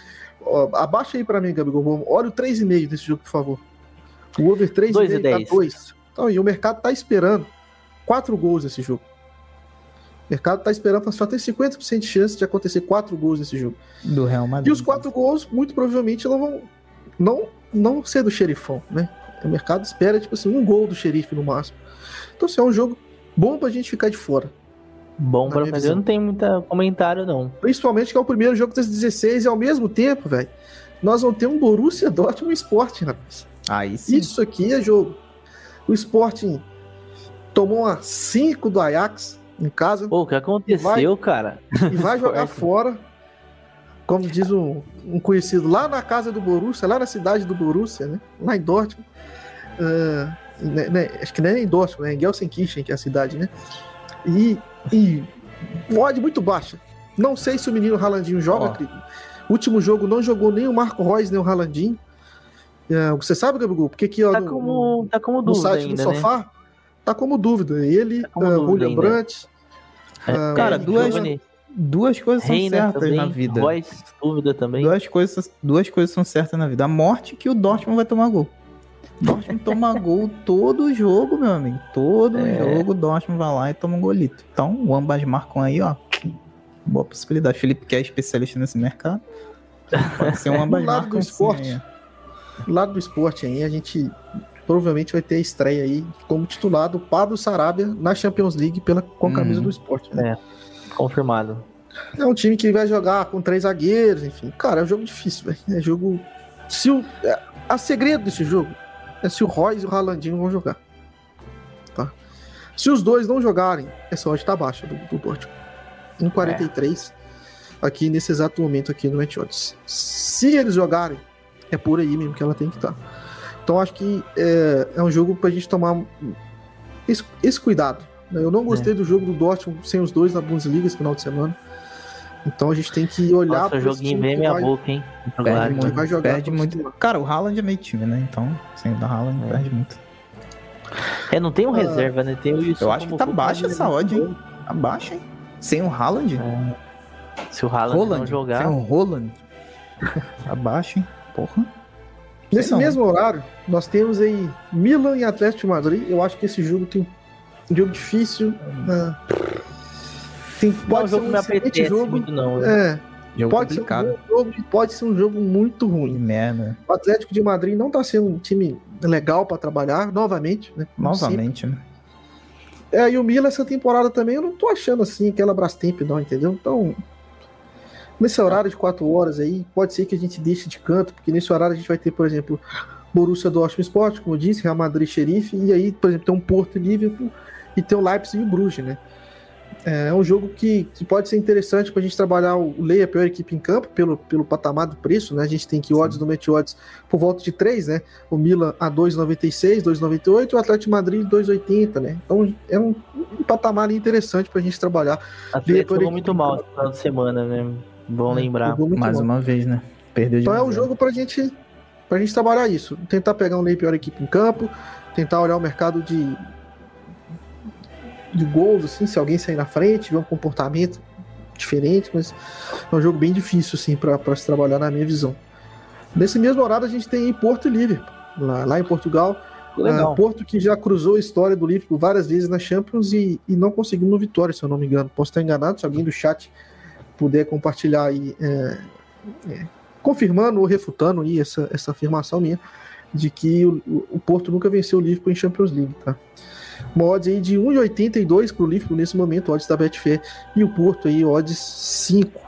Ó, abaixa aí pra mim, Gabigol. Olha o 3,5 desse jogo, por favor. O over 3,5 tá 2,10. 2. Então, e o mercado tá esperando 4 gols nesse jogo. O mercado tá esperando, só tem 50% de chance de acontecer 4 gols nesse jogo. do Real Madrid. E os quatro gols, muito provavelmente, não vão não, não ser do xerifão, né? O mercado espera, tipo assim, um gol do xerife no máximo. Então, assim, é um jogo bom pra gente ficar de fora. Bom minha fazer, visão. não tem muito comentário não. Principalmente que é o primeiro jogo das 16 e ao mesmo tempo, velho, nós vamos ter um Borussia Dortmund Sporting, rapaz. Aí sim. Isso aqui é jogo. O Sporting tomou uma 5 do Ajax em casa Pô, o que aconteceu, cara? e vai jogar fora. Como diz um, um conhecido, lá na casa do Borussia, lá na cidade do Borussia, né? Lá em Dortmund. Ah, né, né, acho que não é em Dortmund, né? Em Gelsenkirchen, que é a cidade, né? E, e odd muito baixa. Não sei se o menino Ralandinho joga. Acredito. Último jogo não jogou nem o Marco Reus, nem o Ralandinho. Ah, você sabe, Gabigol? Porque aqui ó, Tá no- como, tá como no dúvida site ainda, do né? sofá, tá como dúvida. Ele, Tá como dúvida Julian ainda. Brandt. É, ah, Cara, é, duas- Duas coisas são Reina certas também, na vida. Voz, dúvida também. Duas coisas, duas coisas são certas na vida. A morte que o Dortmund vai tomar gol. Dortmund toma gol todo jogo, meu amigo. Todo É. jogo o Dortmund vai lá e toma um golito. Então, o ambas marcam aí, ó. Boa possibilidade. Felipe que é especialista nesse mercado. Pode ser um ambas lado marcam do esporte. aí. Do lado do esporte aí, a gente provavelmente vai ter a estreia aí como titular do Pablo Sarabia na Champions League pela, com a camisa Uhum. do esporte. Né? Confirmado. É. um time que vai jogar com três zagueiros, enfim. Cara, é um jogo difícil, velho. É jogo. Se o. É... A segredo desse jogo é se o Royce e o Ralandinho vão jogar. Tá? Se os dois não jogarem, essa odd tá baixa do, do Dortmund. 1,43 aqui nesse exato momento aqui no Match. Se eles jogarem, é por aí mesmo que ela tem que estar. Então acho que é, é um jogo pra gente tomar esse, esse cuidado. né? Eu não gostei do jogo do Dortmund sem os dois na Bundesliga esse final de semana. Então a gente tem que olhar Nossa, pra o esse joguinho time bem que minha vai- boca, hein? Perde muito. vai jogar perde muito. cima. Cara, o Haaland é meio time, né? Então, sem o da Haaland, É. perde muito. É, não tem um Ah, reserva, né? Tem o Wilson Eu acho que tá baixa mas essa odd, hein? Abaixa, hein? Sem o Haaland? É. Se o Haaland Roland? não jogar, Sem o Roland? Abaixa, hein? Porra. Nesse não. mesmo horário, nós temos aí Milan e Atlético de Madrid. Eu acho que esse jogo tem um jogo difícil. né? Tem, não é um pode ser jogo um que me excelente apetece jogo. muito, não. né? É, Jogo pode ser, um jogo, pode ser um jogo muito Que ruim. merda. O Atlético de Madrid não tá sendo um time legal para trabalhar, novamente, né? sempre. Novamente, né? É, e o Milan essa temporada também, eu não tô achando assim aquela Brastemp, não, entendeu? Então, nesse horário de 4 horas aí, pode ser que a gente deixe de canto, porque nesse horário a gente vai ter, por exemplo, Borussia Dortmund Sport, como eu disse, Real Madrid Xerife, e aí, por exemplo, tem um Porto e Liverpool, e tem o Leipzig e o Bruges, né? É um jogo que, que pode ser interessante pra gente trabalhar o Leia, a pior equipe em campo, pelo, pelo patamar do preço, né? A gente tem que odds do Match Odds por volta de 3, né? O Milan a 2,96, 2,98 e o Atlético de Madrid 2,80, né? Então é um, um patamar interessante pra gente trabalhar. Atlético jogou muito mal no final de semana, né? Bom lembrar. Jogou muito Mais mal. uma vez, né? Perdeu de Então é 1 a um 0. jogo pra gente, pra gente trabalhar isso. Tentar pegar um meio pior equipe em campo, tentar olhar o mercado de, de gols, assim, se alguém sair na frente, ver um comportamento diferente, mas é um jogo bem difícil, assim, pra se trabalhar na minha visão. Nesse mesmo horário a gente tem Porto e Liverpool, lá, lá em Portugal. Ah, Porto que já cruzou a história do Liverpool várias vezes na Champions e, e não conseguiu uma vitória, se eu não me engano. Posso estar enganado, se alguém do chat puder compartilhar aí, é, é, confirmando ou refutando aí essa, essa afirmação minha de que o, o Porto nunca venceu o Liverpool em Champions League, tá? Uma odds aí de 1,82 pro Liverpool nesse momento, odds da Betfair, e o Porto aí, odds 5.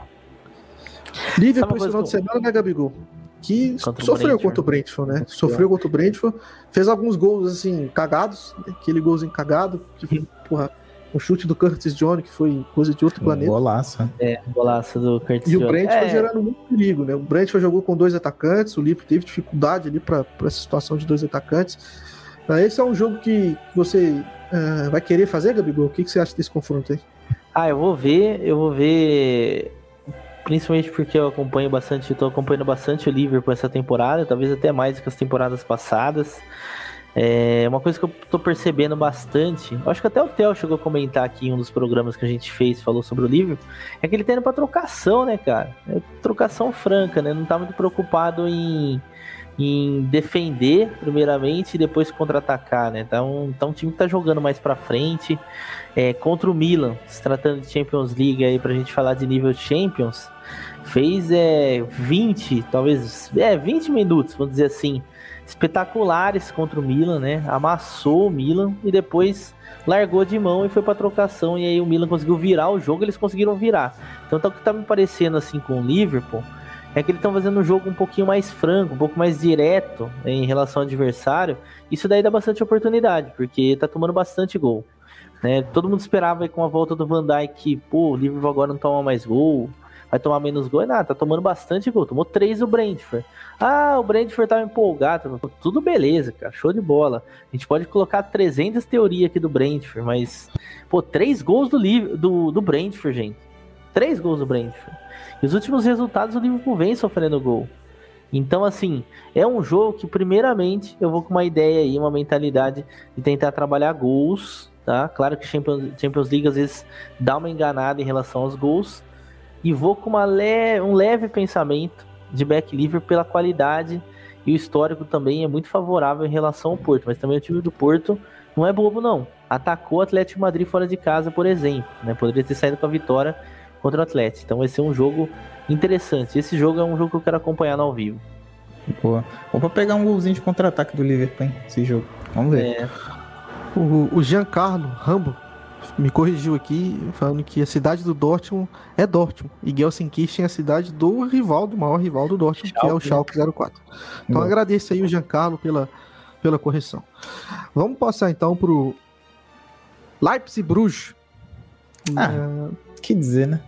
Liverpool esse final de semana, né, Gabigol? Que Contra o sofreu Brentford. contra o Brentford, né? Contra o Sofreu contra o Brentford, fez alguns gols assim, cagados, né? aquele golzinho cagado, que foi, porra, um chute do Curtis Jones, que foi coisa de outro Um planeta. golaço. É, golaço do Curtis E o Jones. Brentford é, gerando muito perigo, né? O Brentford jogou com dois atacantes, o Liverpool teve dificuldade ali para essa situação de dois atacantes. Esse é um jogo que você ah, vai querer fazer, Gabigol? O que, que você acha desse confronto aí? Ah, eu vou ver, eu vou ver. Principalmente porque eu acompanho bastante, tô acompanhando bastante o Liverpool essa temporada, talvez até mais do que as temporadas passadas. É uma coisa que eu tô percebendo bastante, acho que até o Theo chegou a comentar aqui em um dos programas que a gente fez, falou sobre o Liverpool, é que ele tá indo pra trocação, né, cara? É trocação franca, né? Não tá muito preocupado em, em defender, primeiramente, e depois contra-atacar, né? Então, então, um time que tá jogando mais pra frente. É, contra o Milan, se tratando de Champions League aí pra gente falar de nível Champions, fez é, 20, talvez, é, 20 minutos, vamos dizer assim, espetaculares contra o Milan, né? Amassou o Milan e depois largou de mão e foi pra trocação e aí o Milan conseguiu virar o jogo, eles conseguiram virar. Então tá, o que tá me parecendo assim com o Liverpool é que eles estão fazendo um jogo um pouquinho mais franco, um pouco mais direto em relação ao adversário. Isso daí dá bastante oportunidade, porque tá tomando bastante gol. Né? Todo mundo esperava com a volta do Van Dijk pô, o Liverpool agora não toma mais gol, vai tomar menos gol. E nada, tá tomando bastante gol. Tomou três do Brentford. Ah, o Brentford tava empolgado. Tudo beleza, cara. Show de bola. A gente pode colocar 300 teorias aqui do Brentford, mas, pô, três gols do, do, do Brentford, gente. Três gols do Brentford. E os últimos resultados o Liverpool vem sofrendo gol. Então, assim, é um jogo que, primeiramente, eu vou com uma ideia aí, uma mentalidade de tentar trabalhar gols, tá? Claro que Champions, Champions League às vezes dá uma enganada em relação aos gols. E vou com uma le um leve pensamento de back Liverpool pela qualidade e o histórico também é muito favorável em relação ao Porto. Mas também o time do Porto não é bobo, não. Atacou o Atlético Madrid fora de casa, por exemplo. Né? Poderia ter saído com a vitória contra o Atlético. Então vai ser um jogo interessante. Esse jogo é um jogo que eu quero acompanhar no ao vivo. Boa. Ou pra pegar um golzinho de contra-ataque do Liverpool, hein? Esse jogo. Vamos ver. É, O, o Giancarlo Rambo me corrigiu aqui, falando que a cidade do Dortmund é Dortmund. E Gelsenkirchen é a cidade do rival, do maior rival do Dortmund, que é o Schalke 04. Então Boa. agradeço aí o Giancarlo pela, pela correção. Vamos passar então pro Leipzig Bruges. Ah, É, Que dizer, né?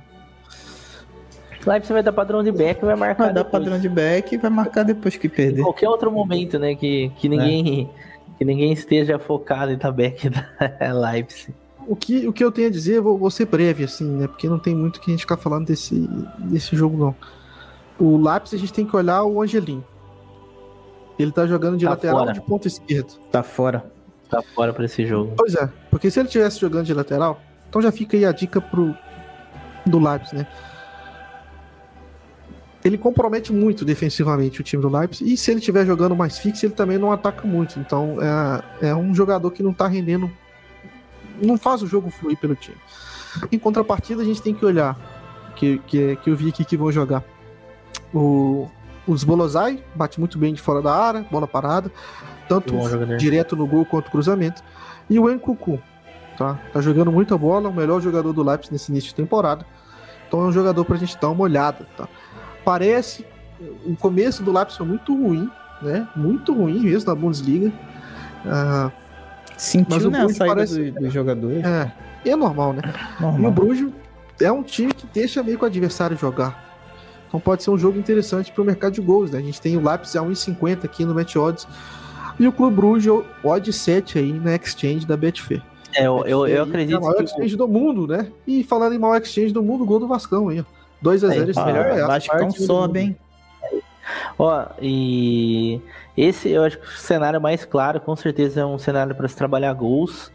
Leipzig vai dar padrão de back e vai marcar Vai dar depois. padrão de back e vai marcar depois que Em perder. qualquer outro momento, né? Que, que ninguém que ninguém esteja focado em dar back da Leipzig. o, que, o que eu tenho a dizer, eu vou, vou ser breve, assim, né? Porque não tem muito que a gente ficar falando desse, desse jogo, não. O Leipzig a gente tem que olhar o Angelim. Ele tá jogando de Tá lateral fora. de ponta esquerdo. Tá fora. Tá fora pra esse jogo. Pois é, porque se ele tivesse jogando de lateral, então já fica aí a dica pro do Leipzig, né? Ele compromete muito defensivamente o time do Leipzig, e se ele estiver jogando mais fixo, ele também não ataca muito. Então é, é um jogador que não tá rendendo, não faz o jogo fluir pelo time. Em contrapartida, a gente tem que olhar, que, que, que eu vi aqui que vão jogar. O, os Bolozai bate muito bem de fora da área, bola parada, tanto direto no gol quanto cruzamento. E o Enkuku, tá? Tá jogando muita bola, o melhor jogador do Leipzig nesse início de temporada. Então é um jogador pra gente dar uma olhada, tá? Parece o começo do Leipzig foi muito ruim, né? Muito ruim mesmo na Bundesliga. Ah, Mas Sentiu, o né, Bruges saída parece- do- dos jogadores. é, é normal, né? E o Normal. Bruges é um time que deixa meio que o adversário jogar. Então pode ser um jogo interessante para o mercado de gols, né? A gente tem o Leipzig a 1,50 aqui no Match Odds e o Clube Bruges odd 7 aí na Exchange da Betfair. É, eu, eu, eu É acredito a maior que. exchange do mundo, né? E falando em maior exchange do mundo, gol do Vascão aí, ó. 2x0 Aí, esse ah, melhor é, Goiás. Vascão parte do- sobe, hein? Ó, e esse eu acho que o cenário mais claro, com certeza é um cenário para se trabalhar gols.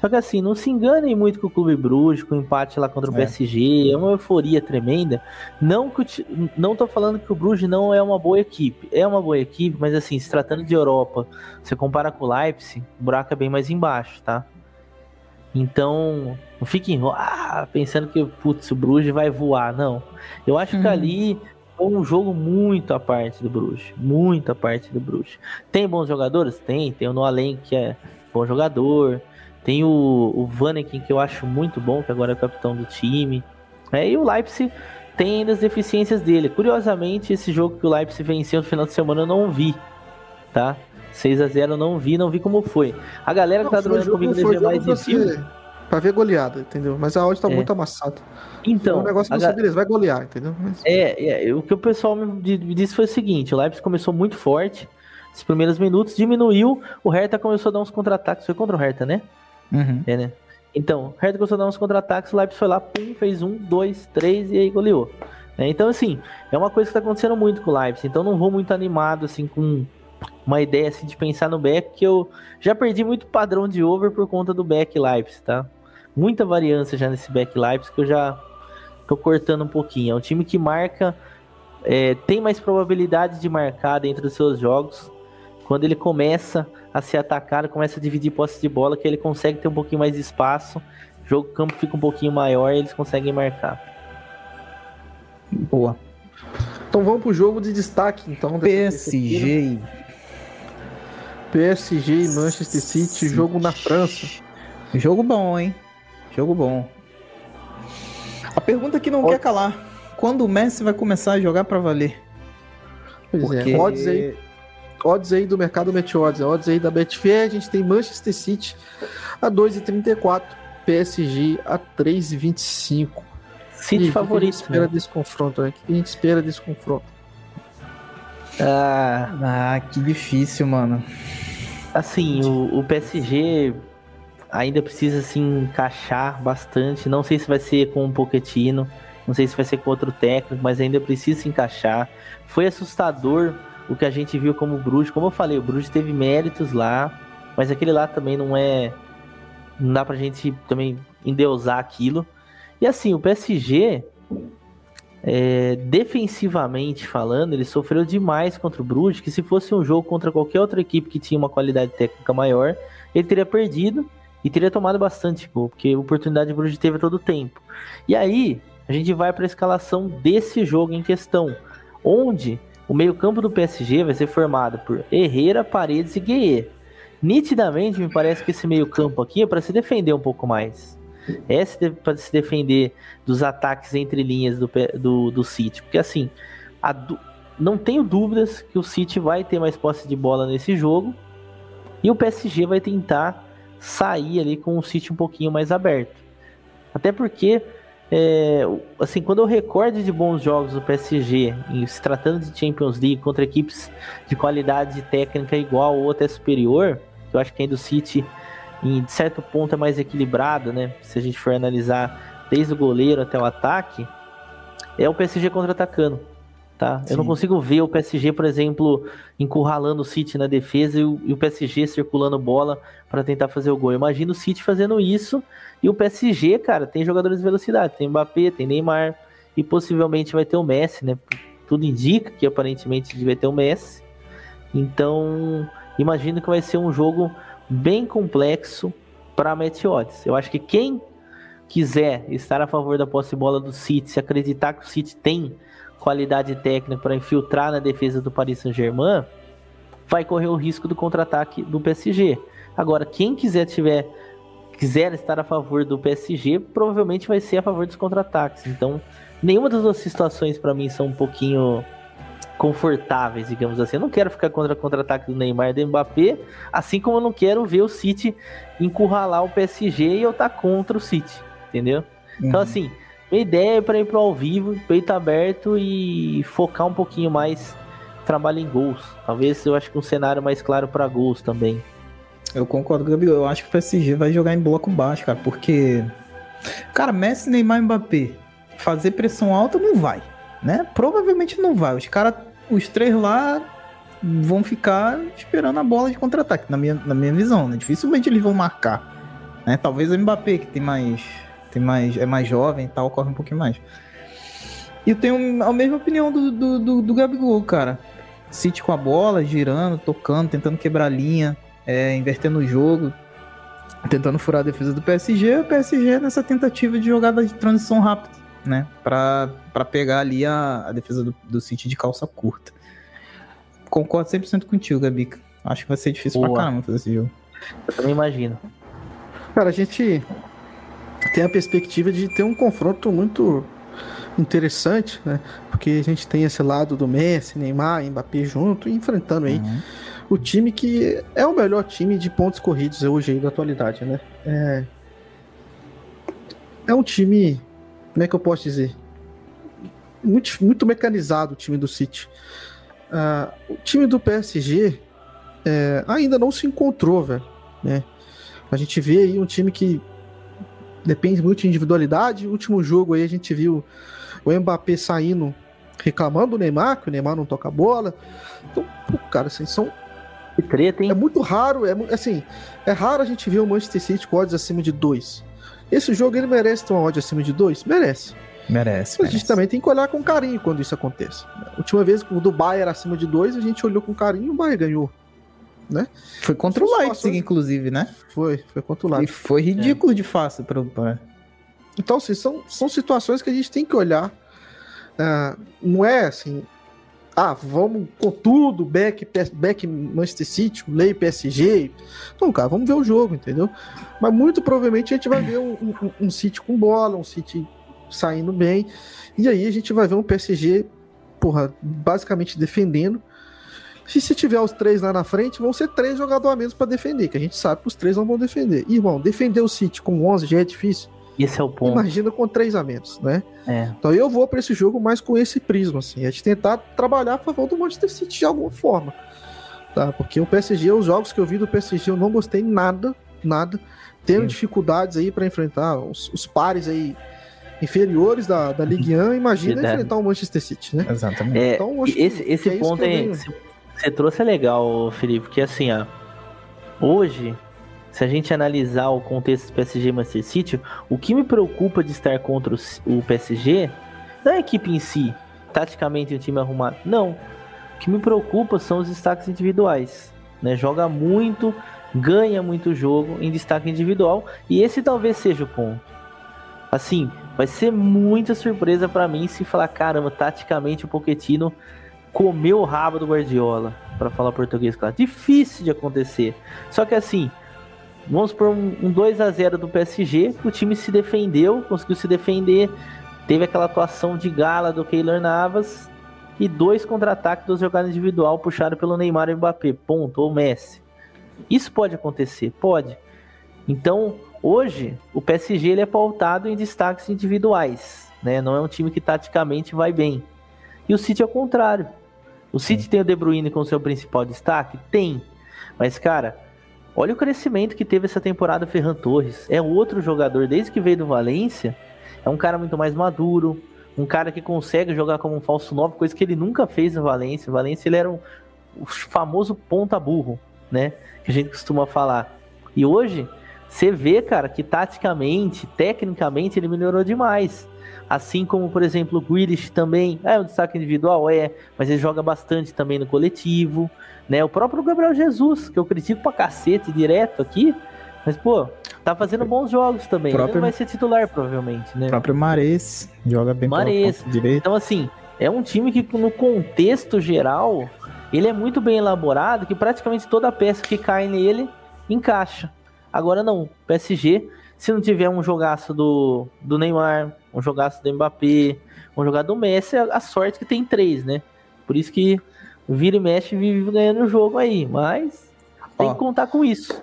Só que assim, não se enganem muito com o Clube Bruges, com o empate lá contra o é. PSG, é uma euforia tremenda. Não, que, não tô falando que o Bruges não é uma boa equipe, é uma boa equipe, mas assim, se tratando de Europa, você compara com o Leipzig, o buraco é bem mais embaixo, tá? Então, não fiquem ah, pensando que putz, o Bruges vai voar, não. Eu acho que uhum. ali foi um jogo muito à parte do Bruges, muito à parte do Bruges. Tem bons jogadores? Tem, tem o Noalen que é bom jogador, tem o, o Vanekin, que eu acho muito bom, que agora é capitão do time. É, e o Leipzig tem ainda as deficiências dele. Curiosamente, esse jogo que o Leipzig venceu no final de semana eu não vi, tá? 6 a 0 eu não vi, não vi como foi. A galera não, que tá dormindo comigo no mais em cima... Pra ver goleada, entendeu? Mas a odd tá é. muito amassada. Então. O negócio não ga... beleza, vai golear, entendeu? Mas... É, é, o que o pessoal me disse foi o seguinte: o Leipzig começou muito forte, os primeiros minutos, diminuiu, o Hertha começou a dar uns contra-ataques. Foi contra o Hertha, né? Uhum. É, né? Então, Hertha começou a dar uns contra-ataques, o Leipzig foi lá, pum, fez um, dois, três e aí goleou. É, então, assim, é uma coisa que tá acontecendo muito com o Leipzig, então não vou muito animado, assim, com uma ideia, assim, de pensar no back, que eu já perdi muito padrão de over por conta do back Leipzig, tá? Muita variância já nesse back Leipzig que eu já tô cortando um pouquinho. É um time que marca, é, tem mais probabilidade de marcar dentro dos seus jogos, quando ele começa a ser atacado, começa a dividir posse de bola, que ele consegue ter um pouquinho mais de espaço, o jogo o campo fica um pouquinho maior e eles conseguem marcar. Boa. Então vamos pro jogo de destaque, então. PSG. PSG e Manchester City, jogo na França. Jogo bom, hein? Jogo bom. A pergunta que não quer calar: quando o Messi vai começar a jogar para valer? Pois é, Porque... é, odds aí odds aí do mercado Odds, odds aí da Betfair, a gente tem Manchester City a 2,34, PSG a 3,25. City e, favorito. A gente espera né? desse confronto, né? A gente espera desse confronto. Ah, ah que difícil, mano. Assim, o, o PSG ainda precisa se encaixar bastante. Não sei se vai ser com o Pochettino, não sei se vai ser com outro técnico, mas ainda precisa se encaixar. Foi assustador o que a gente viu como Bruges. Como eu falei, o Bruges teve méritos lá, mas aquele lá também não é. Não dá pra gente também endeusar aquilo. E assim, o PSG, é, defensivamente falando, ele sofreu demais contra o Bruges, que se fosse um jogo contra qualquer outra equipe que tinha uma qualidade técnica maior, ele teria perdido e teria tomado bastante gol, porque a oportunidade de Bruges teve todo o tempo. E aí, a gente vai para a escalação desse jogo em questão, onde o meio-campo do PSG vai ser formado por Herrera, Paredes e Gueye. Nitidamente, me parece que esse meio-campo aqui é para se defender um pouco mais. É para se defender dos ataques entre linhas do, do, do City. Porque assim, du... não tenho dúvidas que o City vai ter mais posse de bola nesse jogo. E o PSG vai tentar sair ali com o City um pouquinho mais aberto. Até porque é, assim, quando eu recordo de bons jogos do PSG, se tratando de Champions League contra equipes de qualidade técnica igual ou até superior, eu acho que ainda o City, em certo ponto, é mais equilibrado, né? Se a gente for analisar desde o goleiro até o ataque, é o PSG contra-atacando tá? Sim. Eu não consigo ver o PSG, por exemplo, encurralando o City na defesa e o, e o PSG circulando bola para tentar fazer o gol. Imagina o City fazendo isso e o PSG, cara, tem jogadores de velocidade, tem Mbappé, tem Neymar e possivelmente vai ter o Messi, né? Tudo indica que aparentemente vai ter o Messi. Então, imagino que vai ser um jogo bem complexo para Meteodes. Eu acho que quem quiser estar a favor da posse de bola do City, se acreditar que o City tem qualidade técnica para infiltrar na defesa do Paris Saint-Germain, vai correr o risco do contra-ataque do PSG. Agora, quem quiser tiver quiser estar a favor do PSG, provavelmente vai ser a favor dos contra-ataques. Então, nenhuma das duas situações para mim são um pouquinho confortáveis, digamos assim. Eu não quero ficar contra contra-ataque do Neymar e do Mbappé, assim como eu não quero ver o City encurralar o PSG e eu estar tá contra o City, entendeu? Então, uhum. Então, assim, minha ideia é para ir pro ao vivo, peito aberto e focar um pouquinho mais trabalho em gols. Talvez eu acho que um cenário mais claro para gols também. Eu concordo, Gabriel. Eu acho que o PSG vai jogar em bloco baixo, cara, porque cara, Messi, Neymar, Mbappé, fazer pressão alta não vai, né? Provavelmente não vai. Os caras os três lá vão ficar esperando a bola de contra-ataque, na minha, na minha visão, né? Dificilmente eles vão marcar. Né? Talvez o Mbappé, que tem mais. Tem mais é mais jovem e tal, corre um pouquinho mais. E eu tenho a mesma opinião do, do, do, do Gabigol, cara. City com a bola, girando, tocando, tentando quebrar a linha, é, invertendo o jogo, tentando furar a defesa do PSG. O PSG nessa tentativa de jogada de transição rápida, né? Pra, pra pegar ali a, a defesa do, do City de calça curta. Concordo 100% contigo, Gabica. Acho que vai ser difícil Boa. pra caramba fazer esse jogo. Eu também imagino. Cara, a gente tem a perspectiva de ter um confronto muito interessante, né? Porque a gente tem esse lado do Messi, Neymar, Mbappé junto, enfrentando aí Uhum. o time que é o melhor time de pontos corridos hoje aí da atualidade, né? É, é um time, como é que eu posso dizer? Muito, muito mecanizado o time do City. Ah, o time do PSG é, ainda não se encontrou, velho. Né? A gente vê aí um time que depende muito de individualidade. O último jogo aí a gente viu o Mbappé saindo reclamando do Neymar, que o Neymar não toca a bola. Então, pô, cara, assim, são Que treta, hein? é muito raro, é assim, é raro a gente ver o Manchester City com odds acima de 2. Esse jogo ele merece ter uma odd acima de 2? Merece. Merece, Mas a gente também tem que olhar com carinho quando isso acontece. A última vez que o do Bayern era acima de 2, a gente olhou com carinho e o Bayern ganhou. Foi contra o Leipzig, situações- inclusive, né? Foi, foi contra o E Leipzig. foi ridículo de fácil pra, pra... Então, assim, são, são situações que a gente tem que olhar. Ah, não é assim, ah, vamos com tudo, back, back Manchester City, lei PSG. Não, cara, vamos ver o jogo, entendeu? Mas muito provavelmente a gente vai ver um, um, um City com bola, um City saindo bem. E aí a gente vai ver um PSG, porra, basicamente defendendo. Se você tiver os três lá na frente, vão ser três jogadores a menos para defender, que a gente sabe que os três não vão defender. Irmão, defender o City com 11 já é difícil. Esse é o ponto. Imagina com três a menos, né? É. Então eu vou para esse jogo mais com esse prisma, assim, é de tentar trabalhar a favor do Manchester City de alguma forma, tá? Porque o PSG, os jogos que eu vi do PSG, eu não gostei nada, nada. Tenho Sim. dificuldades aí para enfrentar os, os pares aí inferiores da, da Ligue 1, imagina Verdade. enfrentar o Manchester City, né? Exatamente. É, Então, esse, esse é isso ponto que eu aí venho. que você trouxe é legal, Felipe, porque assim, ó, hoje, se a gente analisar o contexto do PSG Manchester City, o que me preocupa de estar contra o PSG não é a equipe em si, taticamente o time arrumado, não. O que me preocupa são os destaques individuais, né? Joga muito, ganha muito jogo em destaque individual, e esse talvez seja o ponto. Assim, vai ser muita surpresa pra mim se falar, caramba, taticamente o Pochettino comeu o rabo do Guardiola, pra falar português, claro. Difícil de acontecer. Só que assim, vamos por um, um 2 a 0 do PSG, o time se defendeu, conseguiu se defender, teve aquela atuação de gala do Keylor Navas e dois contra-ataques dos jogadas individual puxado pelo Neymar e Mbappé, ponto, ou Messi. Isso pode acontecer, pode. Então, hoje, o PSG ele é pautado em destaques individuais, né? Não é um time que taticamente vai bem. E o City é o contrário. O City tem o De Bruyne como seu principal destaque? Tem. Mas, cara, olha o crescimento que teve essa temporada o Ferran Torres. É outro jogador, desde que veio do Valência, é um cara muito mais maduro, um cara que consegue jogar como um falso 9, coisa que ele nunca fez no Valência. O Valência ele era um, o famoso ponta burro, né? Que a gente costuma falar. E hoje, você vê, cara, que taticamente, tecnicamente, ele melhorou demais. Assim como, por exemplo, o Grealish também é um destaque individual, é, mas ele joga bastante também no coletivo, né? O próprio Gabriel Jesus, que eu critico pra cacete direto aqui, mas, pô, tá fazendo bons jogos também. Ele Próprio- não vai ser titular, provavelmente, né? O próprio Mares joga bem ponta direita. Então, assim, é um time que, no contexto geral, ele é muito bem elaborado, que praticamente toda peça que cai nele encaixa. Agora não, PSG, se não tiver um jogaço do, do Neymar, um jogaço do Mbappé, um jogaço do Messi, a a sorte que tem três, né? Por isso que vira e mexe vive ganhando o jogo aí, mas tem Ó. que contar com isso.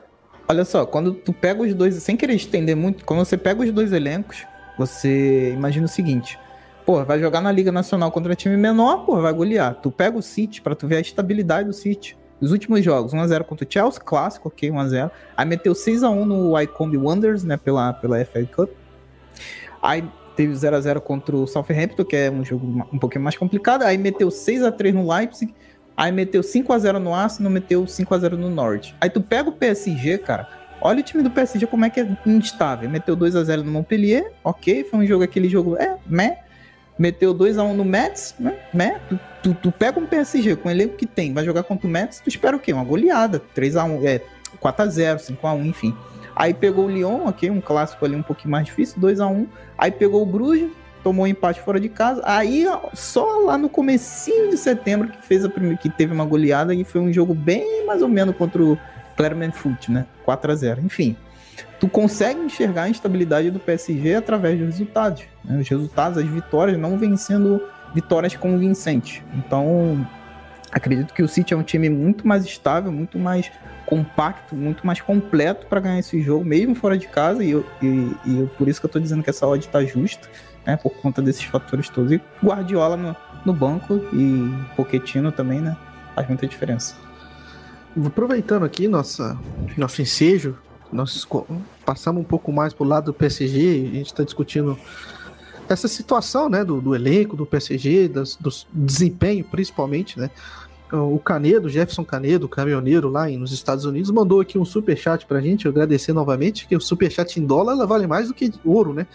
Olha só, quando tu pega os dois, sem querer estender muito, quando você pega os dois elencos, você imagina o seguinte: pô, vai jogar na Liga Nacional contra time menor, pô, vai golear. Tu pega o City pra tu ver a estabilidade do City. Os últimos jogos, 1x0 contra o Chelsea, clássico, ok, 1x0. Aí meteu 6x1 no Wycombe Wonders, né, pela, pela FA Cup. Aí teve 0x0 contra o Southampton, que é um jogo um pouquinho mais complicado. Aí meteu 6x3 no Leipzig. Aí meteu 5x0 no Arsenal, meteu 5x0 no Norte. Aí tu pega o PSG, cara. Olha o time do PSG como é que é instável. Meteu 2x0 no Montpellier, ok. Foi um jogo, aquele jogo, é, meh. Meteu 2x1 no Mets, né? né? Tu, tu, tu, pega um PSG com o elenco que tem, vai jogar contra o Mets, tu espera o quê? Uma goleada. 3x1, é, 4x0, 5x1, enfim. Aí pegou o Lyon, ok, um clássico ali um pouquinho mais difícil, 2 a 1 Aí pegou o Bruges, tomou um empate fora de casa. Aí só lá no comecinho de setembro que fez a primeira, que teve uma goleada e foi um jogo bem mais ou menos contra o Clermont Foot, né? 4 a 0. Enfim, tu consegue enxergar a instabilidade do PSG através dos resultados. Né? Os resultados, as vitórias não vêm sendo vitórias convincentes. Então, acredito que o City é um time muito mais estável, muito mais compacto, muito mais completo para ganhar esse jogo, mesmo fora de casa, e, eu, e, e eu, por isso que eu tô dizendo que essa odd tá justa, né, por conta desses fatores todos. E Guardiola no, no banco e Pochettino também, né, faz muita diferença. Aproveitando aqui nossa, nosso ensejo, nós passamos um pouco mais pro lado do PSG, a gente está discutindo essa situação, né, do, do elenco do PSG, das, do desempenho principalmente, né, o Canedo, Jefferson Canedo, caminhoneiro lá nos Estados Unidos, mandou aqui um super chat pra gente, eu agradecer novamente, que o super chat em dólar ela vale mais do que ouro, né?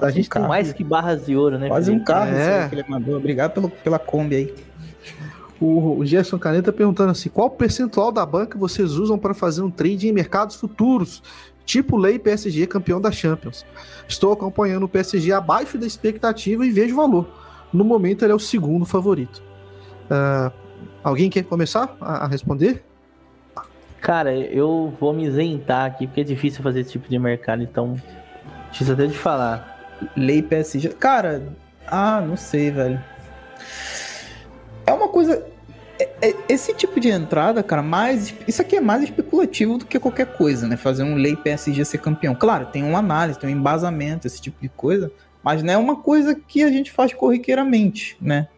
A gente tem mais que barras de ouro, né? Quase um carro é. que ele mandou. Obrigado pelo, pela Kombi aí. O, Canedo tá perguntando assim: qual percentual da banca vocês usam para fazer um trade em mercados futuros? Tipo lei PSG campeão da Champions. Estou acompanhando o PSG abaixo da expectativa e vejo valor. No momento ele é o segundo favorito. Uh, Alguém quer começar a, a responder? Cara, eu vou me isentar aqui, porque é difícil fazer esse tipo de mercado, então. Preciso até de falar. Lei PSG. Cara, ah, não sei, velho. É uma coisa. É, é, esse tipo de entrada, cara, mais. Isso aqui é mais especulativo do que qualquer coisa, né? Fazer um lei PSG ser campeão. Claro, tem uma análise, tem um embasamento, esse tipo de coisa. Mas não é uma coisa que a gente faz corriqueiramente, né?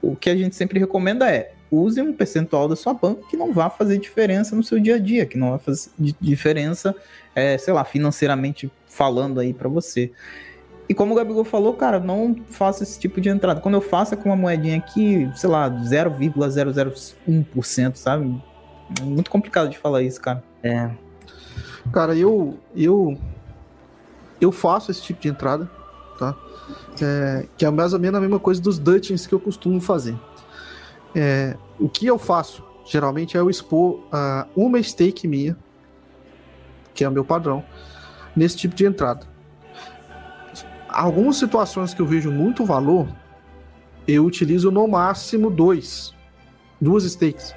O que a gente sempre recomenda é use um percentual da sua banca que não vai fazer diferença no seu dia a dia, que não vai fazer diferença, é, sei lá, financeiramente falando aí para você. E como o Gabigol falou, cara, não faça esse tipo de entrada. Quando eu faço é com uma moedinha aqui, sei lá, 0,001%, sabe? É muito complicado de falar isso, cara. É. Cara, eu eu eu faço esse tipo de entrada, tá? É, que é mais ou menos a mesma coisa dos Dutchins que eu costumo fazer. É, o que eu faço, geralmente, é eu expor uh, uma stake minha, que é o meu padrão, nesse tipo de entrada. Algumas situações que eu vejo muito valor, eu utilizo no máximo dois, duas stakes,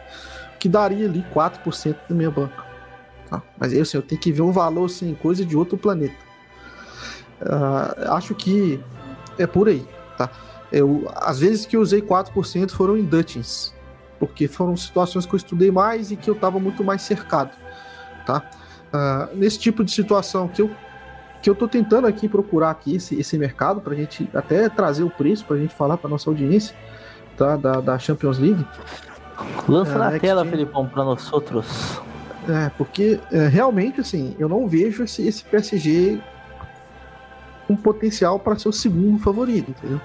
que daria ali 4% da minha banca. Tá? Mas eu, assim, eu tenho que ver um valor, assim, coisa de outro planeta. Uh, acho que é por aí, tá? Eu, às vezes que eu usei 4% foram em Dutchins, porque foram situações que eu estudei mais e que eu estava muito mais cercado, tá? Uh, nesse tipo de situação que eu que eu tô tentando aqui procurar aqui esse, esse mercado para a gente até trazer o preço para a gente falar para nossa audiência, tá? Da, da Champions League. Lança é, na tela, Felipão, para nós outros. É, porque é, realmente assim, eu não vejo esse, esse PSG com potencial para ser o segundo favorito, entendeu?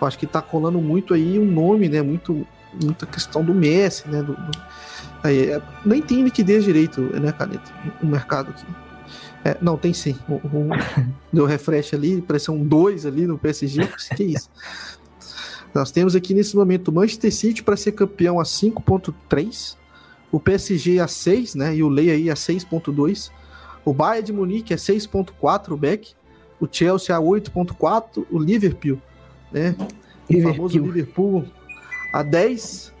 Eu acho que tá colando muito aí um nome, né? Muito, muita questão do Messi, né? Do, do, aí, é, nem tem liquidez direito, né, Caneta? O mercado aqui. É, não, tem sim. O, o, deu refresh ali, um 2 ali no PSG. Que isso? Nós temos aqui nesse momento o Manchester City para ser campeão a 5.3, o PSG a 6, né? E o Lei aí a 6.2. O Bayern de Munique é 6.4, o Beck o Chelsea a 8.4, o Liverpool, né? O famoso Liverpool a 10,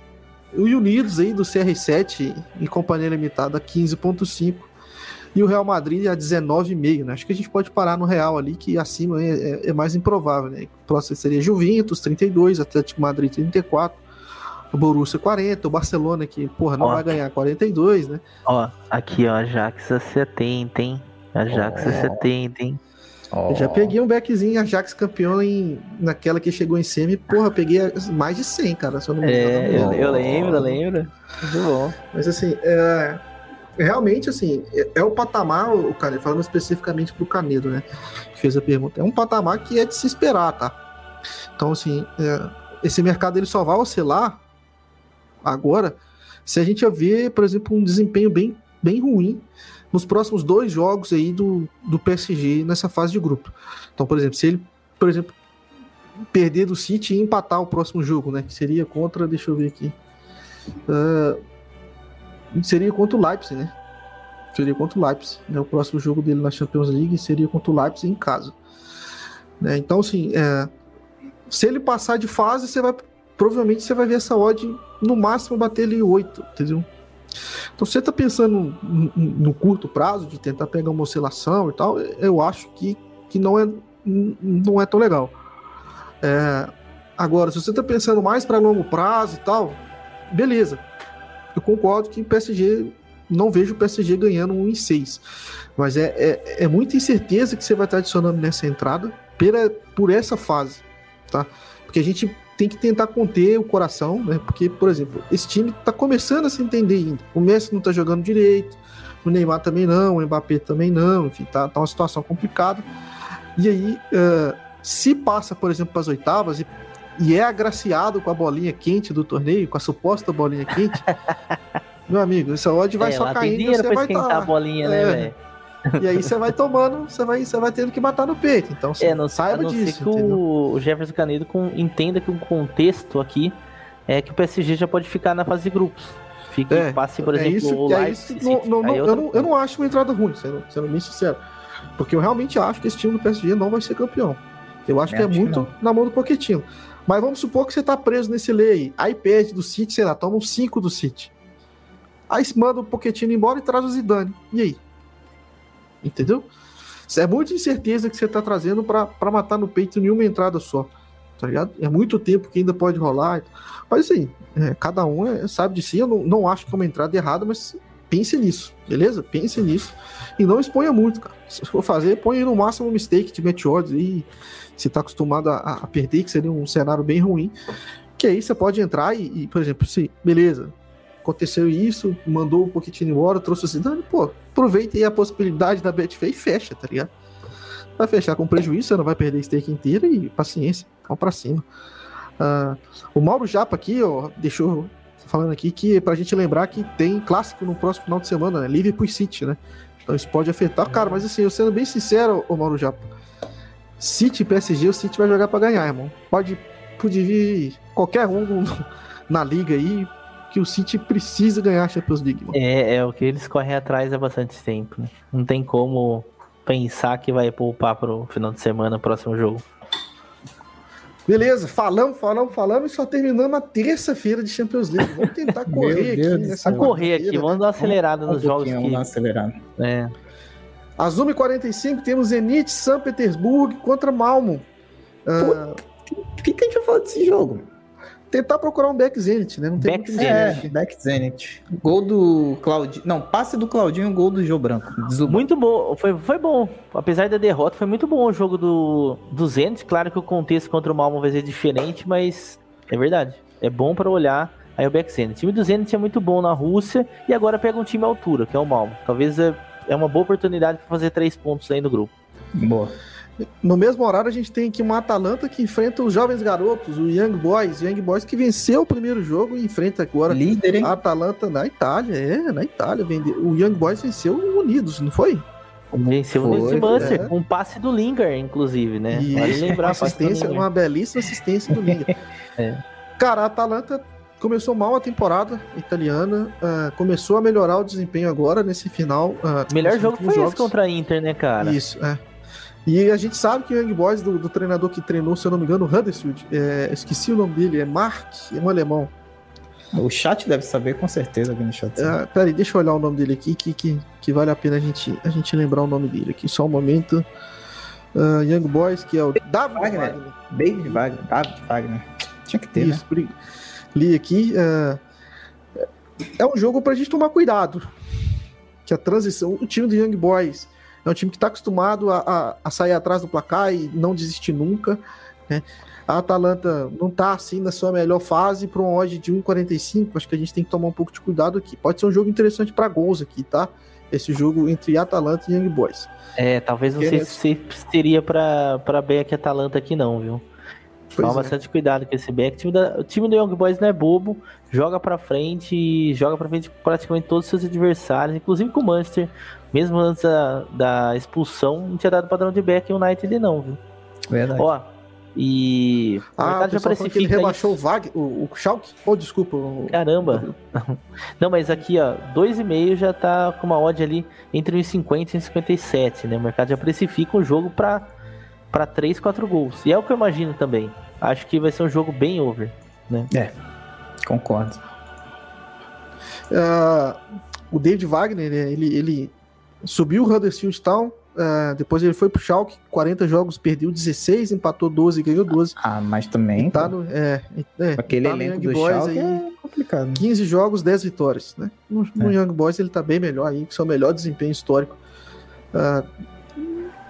o Unidos aí do CR7 em companhia limitada a 15.5 e o Real Madrid a 19,5, né? Acho que a gente pode parar no Real ali, que acima é, é, é mais improvável, né? O próximo seria Juventus, 32, Atlético Madrid, 34, o Borussia, 40, o Barcelona, que, porra, não ó, vai ganhar, 42, né? Ó, aqui, ó, Ajax a 70, hein? Ajax oh. a 70, hein? Oh. Eu já peguei um backzinho Ajax campeão em, naquela que chegou em semi. Porra, peguei mais de 100, cara. Se eu não me engano. É, eu, eu, lembro, eu lembro. Muito bom. Mas assim, é, realmente, assim, é, é o patamar, o Canedo, falando especificamente pro Canedo, né? Que fez a pergunta. É um patamar que é de se esperar, tá? Então, assim, é, esse mercado ele só vai oscilar agora se a gente ver, por exemplo, um desempenho bem, bem ruim nos próximos dois jogos aí do, do PSG nessa fase de grupo. Então, por exemplo, se ele, por exemplo, perder do City e empatar o próximo jogo, né? Que seria contra, deixa eu ver aqui. Uh, seria contra o Leipzig, né? Seria contra o Leipzig. Né? O próximo jogo dele na Champions League seria contra o Leipzig em casa. Né? Então, assim, é, se ele passar de fase, você vai. Provavelmente você vai ver essa odd no máximo bater ali 8, entendeu? Então, você está pensando no, curto prazo de tentar pegar uma oscilação e tal, eu acho que, que não, é, não é tão legal. É, agora, se você está pensando mais para longo prazo e tal, beleza. Eu concordo que o PSG não vejo o PSG ganhando um em 6. Mas é, é, é, muita incerteza que você vai estar adicionando nessa entrada pela, por essa fase, tá? Porque a gente tem que tentar conter o coração, né? Porque, por exemplo, esse time tá começando a se entender ainda. O Messi não tá jogando direito, o Neymar também não, o Mbappé também não, enfim, tá, tá uma situação complicada. E aí, uh, se passa, por exemplo, para as oitavas e, e, é agraciado com a bolinha quente do torneio, com a suposta bolinha quente, meu amigo, essa odd vai é, só caindo e você vai tá, a bolinha, né, é, velho? E aí você vai tomando, você vai, você vai tendo que matar no peito. Então é, não, saiba não disso. que o Jefferson Canedo com, entenda que o contexto aqui é que o PSG já pode ficar na fase de grupos. Fique, é, passe, por é exemplo, isso, o é isso não, não, não, eu, não, eu não acho uma entrada ruim, sendo, sendo bem sincero. Porque eu realmente acho que esse time do PSG não vai ser campeão. Eu acho que é muito na mão do Poquetinho. Mas vamos supor que você tá preso nesse lei aí. Aí perde do City, sei lá, toma um 5 do City. Aí manda o Poquetinho embora e traz o Zidane. E aí? Entendeu? Isso é muita incerteza que você tá trazendo para matar no peito em uma entrada só. Tá ligado? É muito tempo que ainda pode rolar. Mas assim, é, cada um é, sabe de si. Eu não, não acho que é uma entrada errada, mas pense nisso, beleza? Pense nisso. E não exponha muito, cara. Se for fazer, põe no máximo um mistake de odds aí. Se tá acostumado a, a, perder, que seria um cenário bem ruim. Que aí você pode entrar e, e por exemplo, se, beleza, aconteceu isso, mandou o Pochettino embora, trouxe o Zidane, pô, aproveita aí a possibilidade da Betfair e fecha, tá ligado? Vai fechar com prejuízo, você não vai perder a stake inteira e paciência, calma pra cima. Uh, o Mauro Japa aqui, ó, deixou falando aqui que pra gente lembrar que tem clássico no próximo final de semana, né? Liverpool City, né? Então isso pode afetar. Cara, mas assim, eu sendo bem sincero, ô Mauro Japa, City PSG, o City vai jogar pra ganhar, irmão. Pode, pode vir qualquer um na liga aí, que o City precisa ganhar a Champions League. Mano. É, é o que eles correm atrás há bastante tempo. Né? Não tem como pensar que vai poupar pro final de semana, próximo jogo. Beleza, falamos, falamos, falamos e só terminamos a terça-feira de Champions League. Vamos tentar correr aqui nessa correr aqui, vamos dar uma acelerada vamos, nos um jogos. Que... Vamos dar uma acelerada. É. Às 1h45 temos Zenit São Petersburgo contra Malmo. Uh... Por que, que a gente vai falar desse jogo? tentar procurar um back Zenit, né? Não tem back Zenit. É, back Zenit. Gol do Claudinho. Não, passe do Claudinho, gol do Joe Branco. Muito bom, foi, foi bom. Apesar da derrota, foi muito bom o jogo do, do Zenit. Claro que o contexto contra o Malmo vai ser diferente, mas é verdade. É bom para olhar aí o back Zenit. O time do Zenit é muito bom na Rússia e agora pega um time à altura, que é o Malmo. Talvez é, é uma boa oportunidade para fazer três pontos aí no grupo. Boa. No mesmo horário, a gente tem aqui uma Atalanta que enfrenta os jovens garotos, o Young Boys. Young Boys que venceu o primeiro jogo e enfrenta agora Líder, hein? a Atalanta na Itália. É, na Itália. O Young Boys venceu o Unidos, não foi? Venceu o Unidos de Manchester, é. um passe do Lingard, inclusive, né? Isso, vale lembrar. Uma, assistência, uma belíssima assistência do Lingard. é. Cara, a Atalanta começou mal a temporada italiana, uh, começou a melhorar o desempenho agora nesse final. Uh, melhor jogo foi jogos. esse contra a Inter, né, cara? Isso, é. E a gente sabe que o Young Boys, do, do treinador que treinou, se eu não me engano, o Huddersfield, é, esqueci o nome dele, é Mark, é um alemão. O chat deve saber com certeza aqui no chat. É, peraí, deixa eu olhar o nome dele aqui, que, que, que vale a pena a gente, a gente lembrar o nome dele aqui. Só um momento. Uh, Young Boys, que é o David Wagner. Wagner. David Wagner. David Wagner. Tinha que ter, Isso, né? Li aqui. Uh, é um jogo pra gente tomar cuidado. Que a transição, o time do Young Boys é um time que está acostumado a, a, a, sair atrás do placar e não desistir nunca. Né? A Atalanta não tá assim na sua melhor fase para um odd de 1,45. Acho que a gente tem que tomar um pouco de cuidado aqui. Pode ser um jogo interessante para gols aqui, tá? Esse jogo entre Atalanta e Young Boys. É, talvez não sei se seria para para Beck e Atalanta aqui não, viu? Toma é. bastante cuidado com esse back. O time, da, o time do Young Boys não é bobo, joga pra frente, joga pra frente praticamente todos os seus adversários, inclusive com o Manchester, mesmo antes da, da expulsão, não tinha dado padrão de back em United não, viu? Verdade. Ó, e ah, o já precifica ele rebaixou o Vag, o, o Schalke? Oh, desculpa. O... Caramba. Não, mas aqui, ó, 2,5 já tá com uma odd ali entre 1,50 e 1,57, né? O mercado já precifica um jogo para para 3, 4 gols. E é o que eu imagino também. Acho que vai ser um jogo bem over, né? É. Concordo. Uh, o David Wagner, né, ele, ele subiu o Huddersfield Town, uh, depois ele foi pro Schalke, 40 jogos, perdeu 16, empatou 12 e ganhou 12. Ah, mas também... Tá no, é, é, Aquele tá elenco do Boys Schalke aí, é complicado. 15 jogos, 10 vitórias, né? No, no é. Young Boys ele tá bem melhor aí, com seu melhor desempenho histórico. Uh,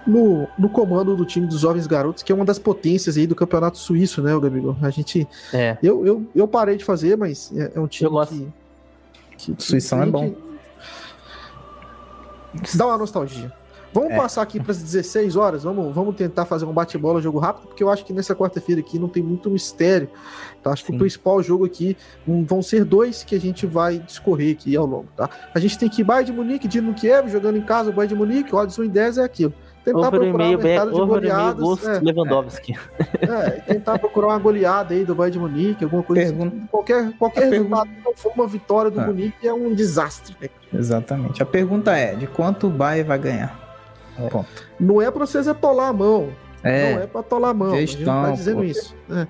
no, no comando do time dos jovens garotos, que é uma das potências aí do campeonato suíço, né, o Gabigol? A gente. É. Eu, eu, eu parei de fazer, mas é, é um time que, que, que. Suíção é bom. Dá uma nostalgia. Vamos é. passar aqui para as 16 horas. Vamos, vamos tentar fazer um bate-bola, jogo rápido, porque eu acho que nessa quarta-feira aqui não tem muito mistério. Tá? Acho Sim. que o principal jogo aqui um, vão ser dois que a gente vai discorrer aqui ao longo. Tá? A gente tem que Bayern de Munique, Dino Kiev, jogando em casa, o Bayern de Munique, odds 1 em 10 é aquilo tentar over procurar um mercado de goleadas. É, Lewandowski. É, tentar procurar uma goleada aí do Bayern de Munique, alguma coisa assim. Pergunta, assim. Qualquer, qualquer resultado que não for uma vitória do ah. Munique é um desastre. Né? Exatamente. A pergunta é, de quanto o Bayern vai ganhar? É. Ponto. Não é pra vocês atolar a mão. É. Não é pra atolar a mão. Gestão, a gente tá dizendo pô. isso. É.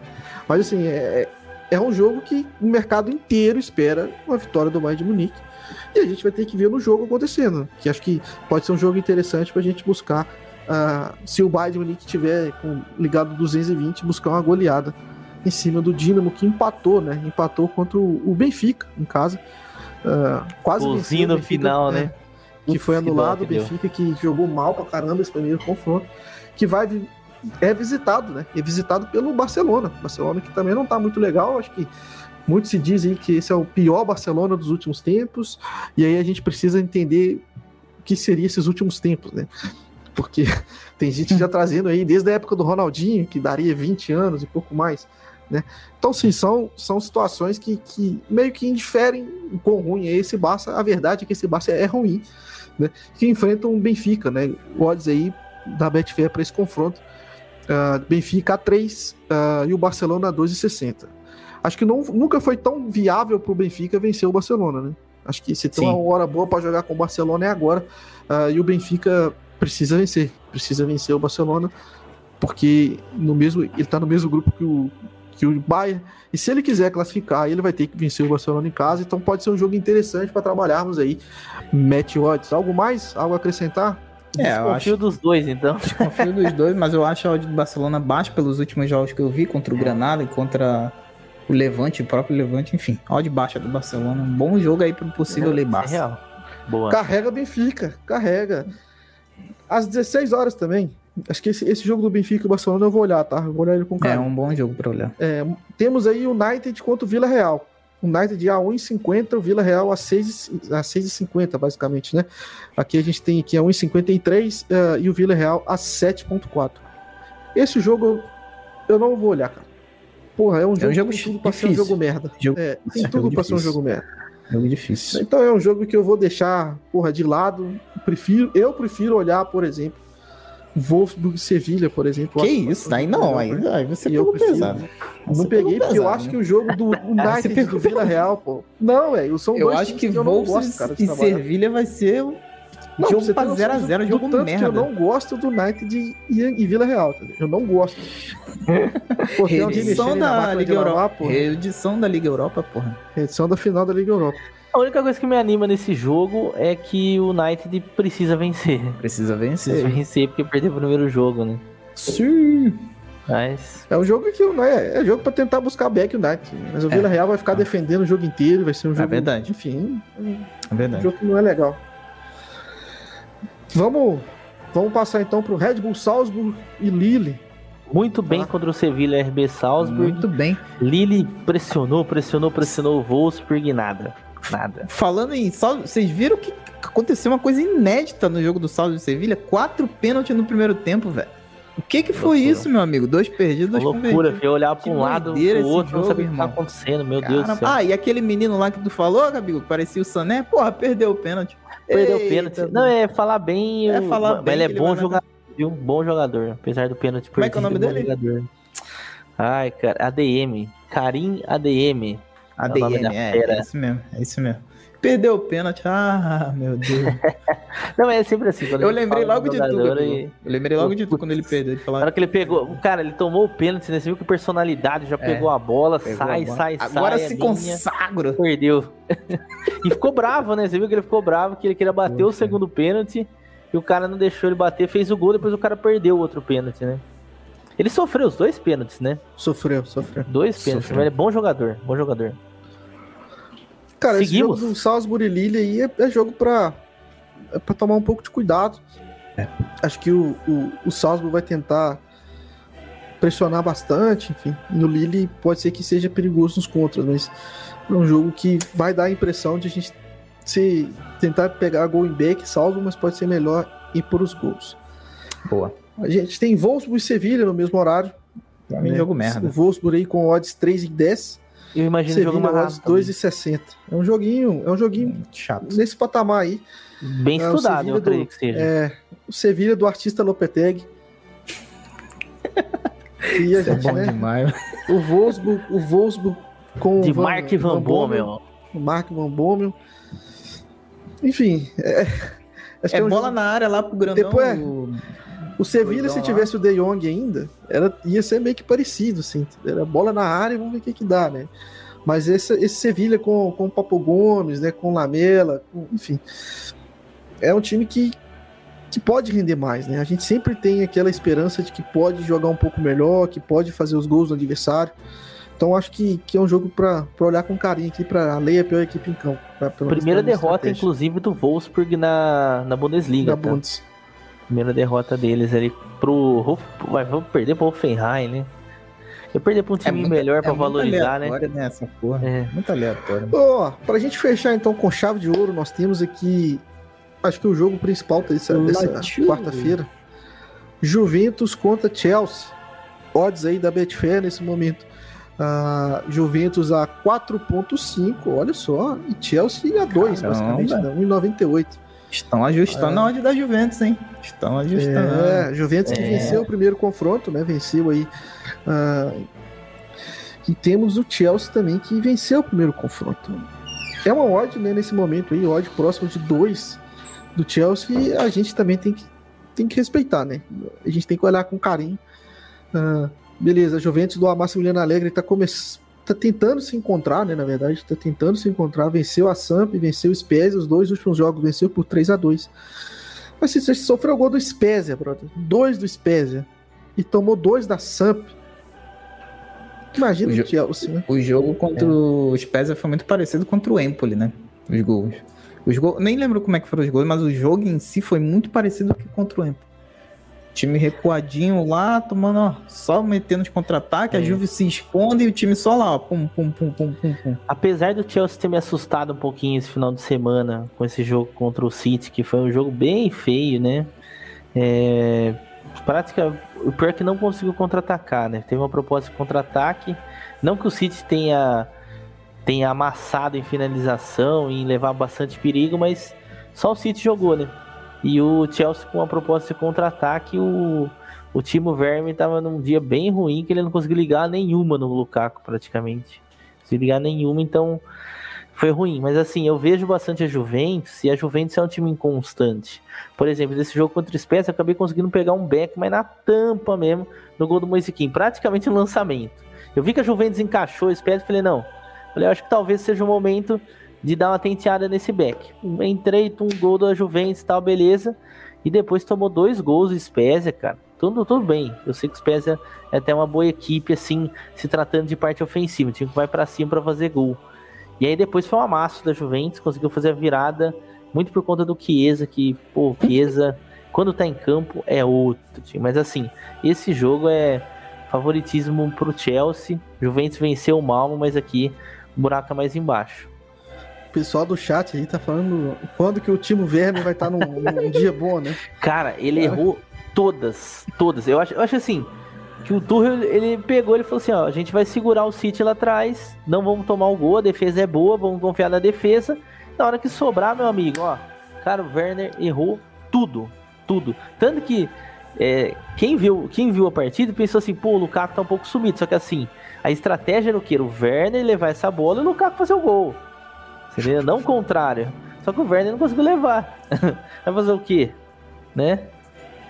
Mas assim, é, é, é um jogo que o mercado inteiro espera uma vitória do Bayern de Munique. E a gente vai ter que ver no jogo acontecendo. Que acho que pode ser um jogo interessante pra gente buscar uh, se o Bayern Munique tiver com, ligado 220, buscar uma goleada em cima do Dinamo, que empatou, né? Empatou contra o, o Benfica em casa. Uh, quase venceu no final, né? né? Que foi anulado, o Benfica que jogou mal pra caramba esse primeiro confronto, que vai é visitado, né? É visitado pelo Barcelona. Barcelona que também não tá muito legal, acho que muitos se dizem que esse é o pior Barcelona dos últimos tempos, e aí a gente precisa entender o que seria esses últimos tempos, né? Porque tem gente já trazendo aí desde a época do Ronaldinho, que daria 20 anos e pouco mais, né? Então, sim, são, são situações que, que meio que indiferem o quão ruim é esse Barça. A verdade é que esse Barça é ruim, né? Que enfrenta um Benfica, né? O odds aí da Betfair para esse confronto. Uh, Benfica a 3 uh, ah, e o Barcelona a 2,60. Acho que não, nunca foi tão viável para o Benfica vencer o Barcelona, né? Acho que se tem Sim. uma hora boa para jogar com o Barcelona é agora. Uh, e o Benfica precisa vencer. Precisa vencer o Barcelona, porque no mesmo, ele está no mesmo grupo que o, que o Bayern. E se ele quiser classificar, ele vai ter que vencer o Barcelona em casa. Então pode ser um jogo interessante para trabalharmos aí. Match odds. Algo mais? Algo a acrescentar? É, eu acho dos dois, então. Desconfio dos dois, mas eu acho a odd do Barcelona baixa pelos últimos jogos que eu vi contra o Granada e contra o Levante, o próprio Levante, enfim. Odd baixa do Barcelona. Um bom jogo aí para o possível é, lei Barça. É real. Boa. Carrega Benfica, carrega. Às 16 horas também. Acho que esse, esse jogo do Benfica e Barcelona eu vou olhar, tá? Eu vou olhar ele com calma. É um bom jogo para olhar. É, temos aí o United contra o Vila Real. O United a 1,50, o Vila Real a 6,50, a 6,50 basicamente, né? Aqui a gente tem aqui a 1,53 uh, e o Vila Real a 7,4. Esse jogo eu não vou olhar, cara. Porra, é um jogo, é um jogo tem tudo pra ser um jogo merda. Jogo, é, tem é tudo pra ser um jogo merda. Jogo difícil. Então é um jogo que eu vou deixar, porra, de lado. Prefiro, eu prefiro olhar, por exemplo, Wolfsburg Sevilha, por exemplo. Que isso? Aí não, aí, aí você pegou pesado. Não peguei porque eu acho que o jogo do United do Vila Real, pô. Não, velho, são eu dois acho que, que Wolfsburg e Sevilha vai ser não, jogo pra 0x0, jogo tanto merda. que eu não gosto do United e, e Vila Real, tá Eu não gosto. Pô, Reedição da Liga Europa. Porra. Reedição da Liga Europa, porra. Reedição da final da Liga Europa. A única coisa que me anima nesse jogo é que o United precisa vencer. Precisa vencer. Precisa vencer porque perdeu o primeiro jogo, né? Sim. Mas... É um jogo que não é, é jogo para tentar buscar back o United. Mas o é. Vila Real vai ficar defendendo o jogo inteiro, vai ser um é jogo. É verdade. Enfim, é verdade. um jogo que não é legal. Vamos, vamos passar então para o Red Bull Salzburg e Lille. Muito bem Ah. contra o Sevilha RB Salzburg. Muito bem. Lille pressionou, pressionou, pressionou o Wolfsburg e nada. Nada. Falando em Salve, vocês viram que aconteceu uma coisa inédita no jogo do Salve de Sevilha? Quatro pênaltis no primeiro tempo, velho. O que que foi Loucura. isso, meu amigo? Dois perdidos, dois loucura, eu olhava pra Que um lado, doideira pro outro, não jogo, sabia o que tava acontecendo, meu Deus do Caramba. céu. Ah, e aquele menino lá que tu falou, Gabigo, que parecia o Sané, porra, perdeu o pênalti. Perdeu o pênalti. Não, é falar bem. É falar mas bem ele é que ele bom na- jogador, viu? Bom jogador. Apesar do pênalti Como é que é o perdido, nome dele? jogador. Ai, cara, ADM. Karim ADM. É ADM, é, fera. é isso mesmo, é isso mesmo. Perdeu o pênalti, ah, meu Deus. Não, é sempre assim. Eu lembrei logo de tu, jogador Gabigo. e- Eu lembrei logo de tu quando ele perdeu, de Na hora que ele pegou, cara, ele tomou o pênalti, né? Você viu que personalidade, já pegou a bola, É, Pegou sai, a bola. sai, Agora sai. se a linha, consagra. Perdeu. e ficou bravo, né? Você viu que ele ficou bravo, que ele queria bater o segundo pênalti e o cara não deixou ele bater, fez o gol, depois o cara perdeu o outro pênalti, né? Ele sofreu os dois pênaltis, né? Sofreu, sofreu. Dois pênaltis. Sofreu. Mas ele é bom jogador, bom jogador. Cara, esse Seguimos. jogo do Salzburg e Lille aí é, é jogo pra, é pra tomar um pouco de cuidado. Acho que o, o, o Salzburg vai tentar pressionar bastante, enfim. No Lille pode ser que seja perigoso nos contras, mas é um jogo que vai dar a impressão de a gente se tentar pegar gol em back, Salzburg, mas pode ser melhor ir por os gols. Boa. A gente tem Wolfsburg e Sevilha no mesmo horário. Pra mim, né? jogo O merda. Wolfsburg aí com odds 3 e 10. Eu imagino o jogo Sevilha mais odds rápido. 2,60. É um joguinho, é um joguinho Chato. nesse patamar aí. Bem É, o estudado, Sevilha eu creio do- que seja. É, o Sevilha do artista Lopetegui. e a Isso é gente, bom né? demais. O Wolfsburg, o Wolfsburg com De o Mark Van Bommel. O Mark Van Bommel. Enfim, é, que É um bola jogo- na área lá pro grandão. Depois é. O- Sevilha, se lá. tivesse o De Jong ainda, era, ia ser meio que parecido, assim. Era bola na área e vamos ver o que, que dá, né? Mas esse, esse Sevilha com, com o Papo Gomes, né? Com o Lamela, com- enfim. É um time que, que pode render mais, né? A gente sempre tem aquela esperança de que pode jogar um pouco melhor, que pode fazer os gols do adversário. Então acho que, que é um jogo para olhar com carinho aqui para a lei a pior equipe em campo. pra- Primeira derrota, estratégia inclusive, do Wolfsburg na, na Bundesliga. da tá? Bundes. Primeira derrota deles ali pro. Vai, vamos perder pro Hoffenheim, né? Eu perder pra um time muito- melhor pra é valorizar, né? né? Essa porra. É. Muito aleatório. Ó, pra gente fechar então com chave de ouro, nós temos aqui, acho que o jogo principal dessa, dessa Lativo. quarta-feira. Juventus contra Chelsea. Odds aí da Betfair nesse momento. Ah, Juventus a 4.5, olha só. E Chelsea a 2, Caramba. basicamente, né? 1,98. Estão ajustando É. na ordem da Juventus, hein? Estão ajustando. É, Juventus que É. venceu o primeiro confronto, né? Venceu aí. ah, e temos o Chelsea também que venceu o primeiro confronto. É uma odd, né, nesse momento aí, odd próximo de 2 do Chelsea, a gente também tem que, tem que respeitar, né? A gente tem que olhar com carinho. Ah, beleza, a Juventus do Massimiliano Alegre tá, come... tá tentando se encontrar, né? Na verdade, tá tentando se encontrar. Venceu a Samp, venceu o Spezia, os dois últimos jogos venceu por 3 a 2 Mas se você sofreu o gol do Spezia, brother, dois do Spezia, e tomou dois da Samp, imagina O o, Chelsea, né? O jogo contra o Spezia foi muito parecido contra o Empoli, né? Os gols. Os gols. Nem lembro como é que foram os gols, mas o jogo em si foi muito parecido que contra o Empoli. Time recuadinho lá, tomando, ó, só metendo os contra-ataques, a É. Juve se esconde e o time só lá, ó, pum, pum, pum, pum, pum, pum. Apesar do Chelsea ter me assustado um pouquinho esse final de semana com esse jogo contra o City, que foi um jogo bem feio, né? É, prática, o pior é que não conseguiu contra-atacar, né? Teve uma proposta de contra-ataque. Não que o City tenha, tenha amassado em finalização e em levar bastante perigo, mas só o City jogou, né? E o Chelsea com uma proposta de contra-ataque, o, o Timo Verme estava num dia bem ruim que ele não conseguiu ligar nenhuma no Lukaku praticamente. Não conseguiu ligar nenhuma, então foi ruim. Mas assim, eu vejo bastante a Juventus e a Juventus é um time inconstante. Por exemplo, nesse jogo contra o Spezia, eu acabei conseguindo pegar um back, mas na tampa mesmo, no gol do Moisiquim, praticamente no lançamento. Eu vi que a Juventus encaixou o Spezia e falei, não. Falei, acho que talvez seja o momento de dar uma tenteada nesse back. Entrei, um gol da Juventus tal, beleza. E depois tomou dois gols do Spezia, cara. Tudo, tudo bem. Eu sei que o Spezia é até uma boa equipe, assim, se tratando de parte ofensiva. O time que vai pra cima pra fazer gol. E aí depois foi um amasso da Juventus, conseguiu fazer a virada, muito por conta do Chiesa, que, pô, o Chiesa, quando tá em campo, é outro time. Mas assim, esse jogo é favoritismo pro Chelsea. Juventus venceu o Malmo, mas aqui o buraco é mais embaixo. O pessoal do chat aí tá falando quando que o Timo Werner vai estar tá num, num, dia bom, né? Cara, ele errou todas, todas. Eu acho, eu acho assim, que o Tuchel, ele pegou, ele falou assim, ó, a gente vai segurar o City lá atrás, não vamos tomar o gol, a defesa é boa, vamos confiar na defesa. Na hora que sobrar, meu amigo, ó, cara, o Werner errou tudo, tudo. Tanto que é, quem, viu, quem viu a partida pensou assim, pô, o Lukaku tá um pouco sumido, só que assim, a estratégia era o quê? O Werner levar essa bola e o Lukaku fazer o gol. Entendeu? Não o contrário. Só que o Werner não conseguiu levar. vai fazer o quê? Né?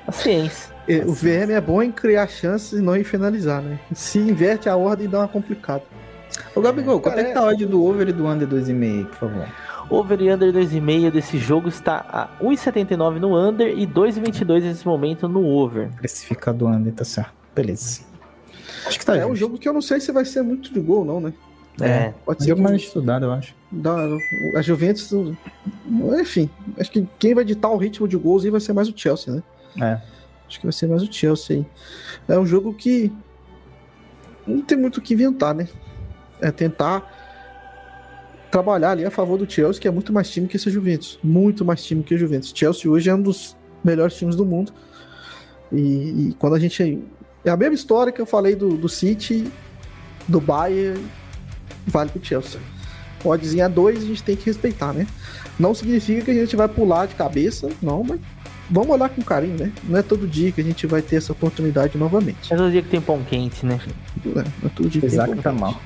Paciência. É, o VM é bom em criar chances e não em finalizar, né? Se inverte a ordem, dá uma complicada. Ô, Gabigol, quanto é que tá a odd do over e do under 2,5, por favor? Over e under 2,5 desse jogo está a 1,79 no under e 2,22 nesse momento no over. Precifica do under, tá certo. Beleza. Acho que tá É justo. um jogo que eu não sei se vai ser muito de gol, não, né? É, pode ser. Um jogo mais estudado, eu acho. Da, a Juventus, enfim, acho que quem vai ditar o ritmo de gols aí vai ser mais o Chelsea, né? É. Acho que vai ser mais o Chelsea aí. É um jogo que não tem muito o que inventar, né? É tentar trabalhar ali a favor do Chelsea, que é muito mais time que esse Juventus. Muito mais time que o Juventus. Chelsea hoje é um dos melhores times do mundo. E, e quando a gente. É a mesma história que eu falei do, do City, do Bayern, vale pro Chelsea. Oddzinha a 2 a gente tem que respeitar, né? Não significa que a gente vai pular de cabeça, não, mas vamos olhar com carinho, né? Não é todo dia que a gente vai ter essa oportunidade novamente. É todo dia que tem pão quente, né? É, não é todo dia que Exato, tem pão tá mal.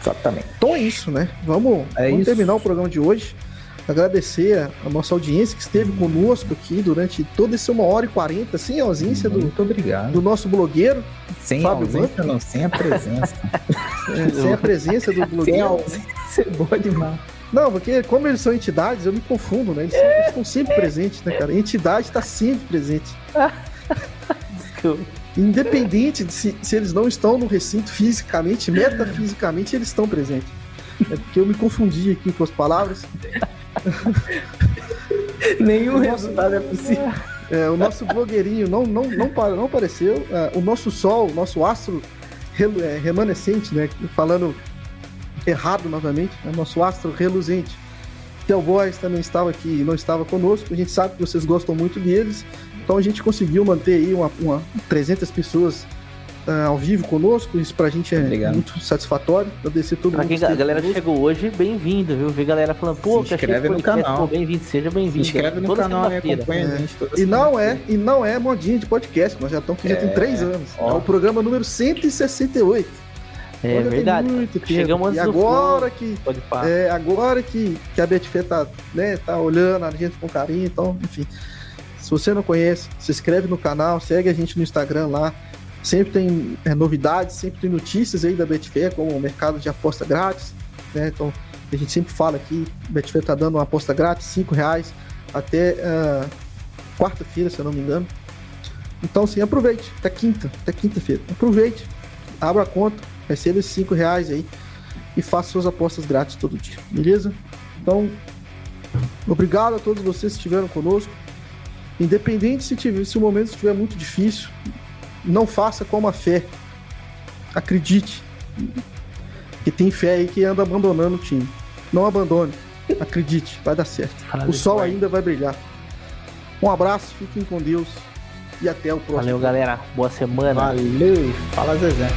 Exatamente. Então é isso, né? Vamos, é vamos isso. terminar o programa de hoje. Agradecer a, nossa audiência que esteve conosco aqui durante toda essa uma hora e quarenta, sem a ausência do, Muito obrigado. do nosso blogueiro. Sem Fábio ausência, não, sem a presença. é, sem a presença do blogueiro. Sem a ausência, é boa demais. Não, porque como eles são entidades, eu me confundo, né? Eles, são, eles estão sempre presentes, né, cara? A entidade está sempre presente. Independente de se, se eles não estão no recinto fisicamente, metafisicamente, eles estão presentes. É porque eu me confundi aqui com as palavras. Nenhum resultado é possível. É, o nosso blogueirinho não, não, não, não apareceu. É, o nosso sol, o nosso astro é, remanescente, né? Falando errado novamente, né? nosso astro reluzente. Theo Boys também estava aqui, não estava conosco. A gente sabe que vocês gostam muito deles. Então a gente conseguiu manter aí uma, uma 300 pessoas uh, ao vivo conosco. Isso pra gente é Obrigado. muito satisfatório. Agradecer todo pra mundo. Quem a galera conosco. chegou hoje, bem-vindo, viu? Vi galera falando, pô, se inscreve no canal. Bem-vindo, seja bem-vindo. Se inscreve no canal e acompanha é. a gente. E não é, e não é modinha de podcast. Nós já estamos aqui, é. já tem três anos. Ó. É o programa número 168. É Olha, verdade. Chegamos antes e agora que é, agora que, que a Betfair tá, né, tá olhando a gente com carinho, então, enfim. Se você não conhece, se inscreve no canal, segue a gente no Instagram lá. Sempre tem é, novidades, sempre tem notícias aí da Betfair, como o mercado de aposta grátis, né? Então, a gente sempre fala aqui, Betfair tá dando uma aposta grátis, 5 reais, até uh, quarta-feira, se eu não me engano. Então, assim, aproveite, até quinta, até quinta-feira. Aproveite, abra a conta, receba esses 5 reais aí e faça suas apostas grátis todo dia, beleza? Então, obrigado a todos vocês que estiveram conosco. Independente se, tiver, se o momento estiver muito difícil, não faça com a fé. Acredite. Que tem fé aí que anda abandonando o time. Não abandone. Acredite, vai dar certo. o sol ainda vai brilhar. Um abraço, fiquem com Deus e até o próximo. Valeu, galera. Boa semana. Valeu. Fala, Zezé.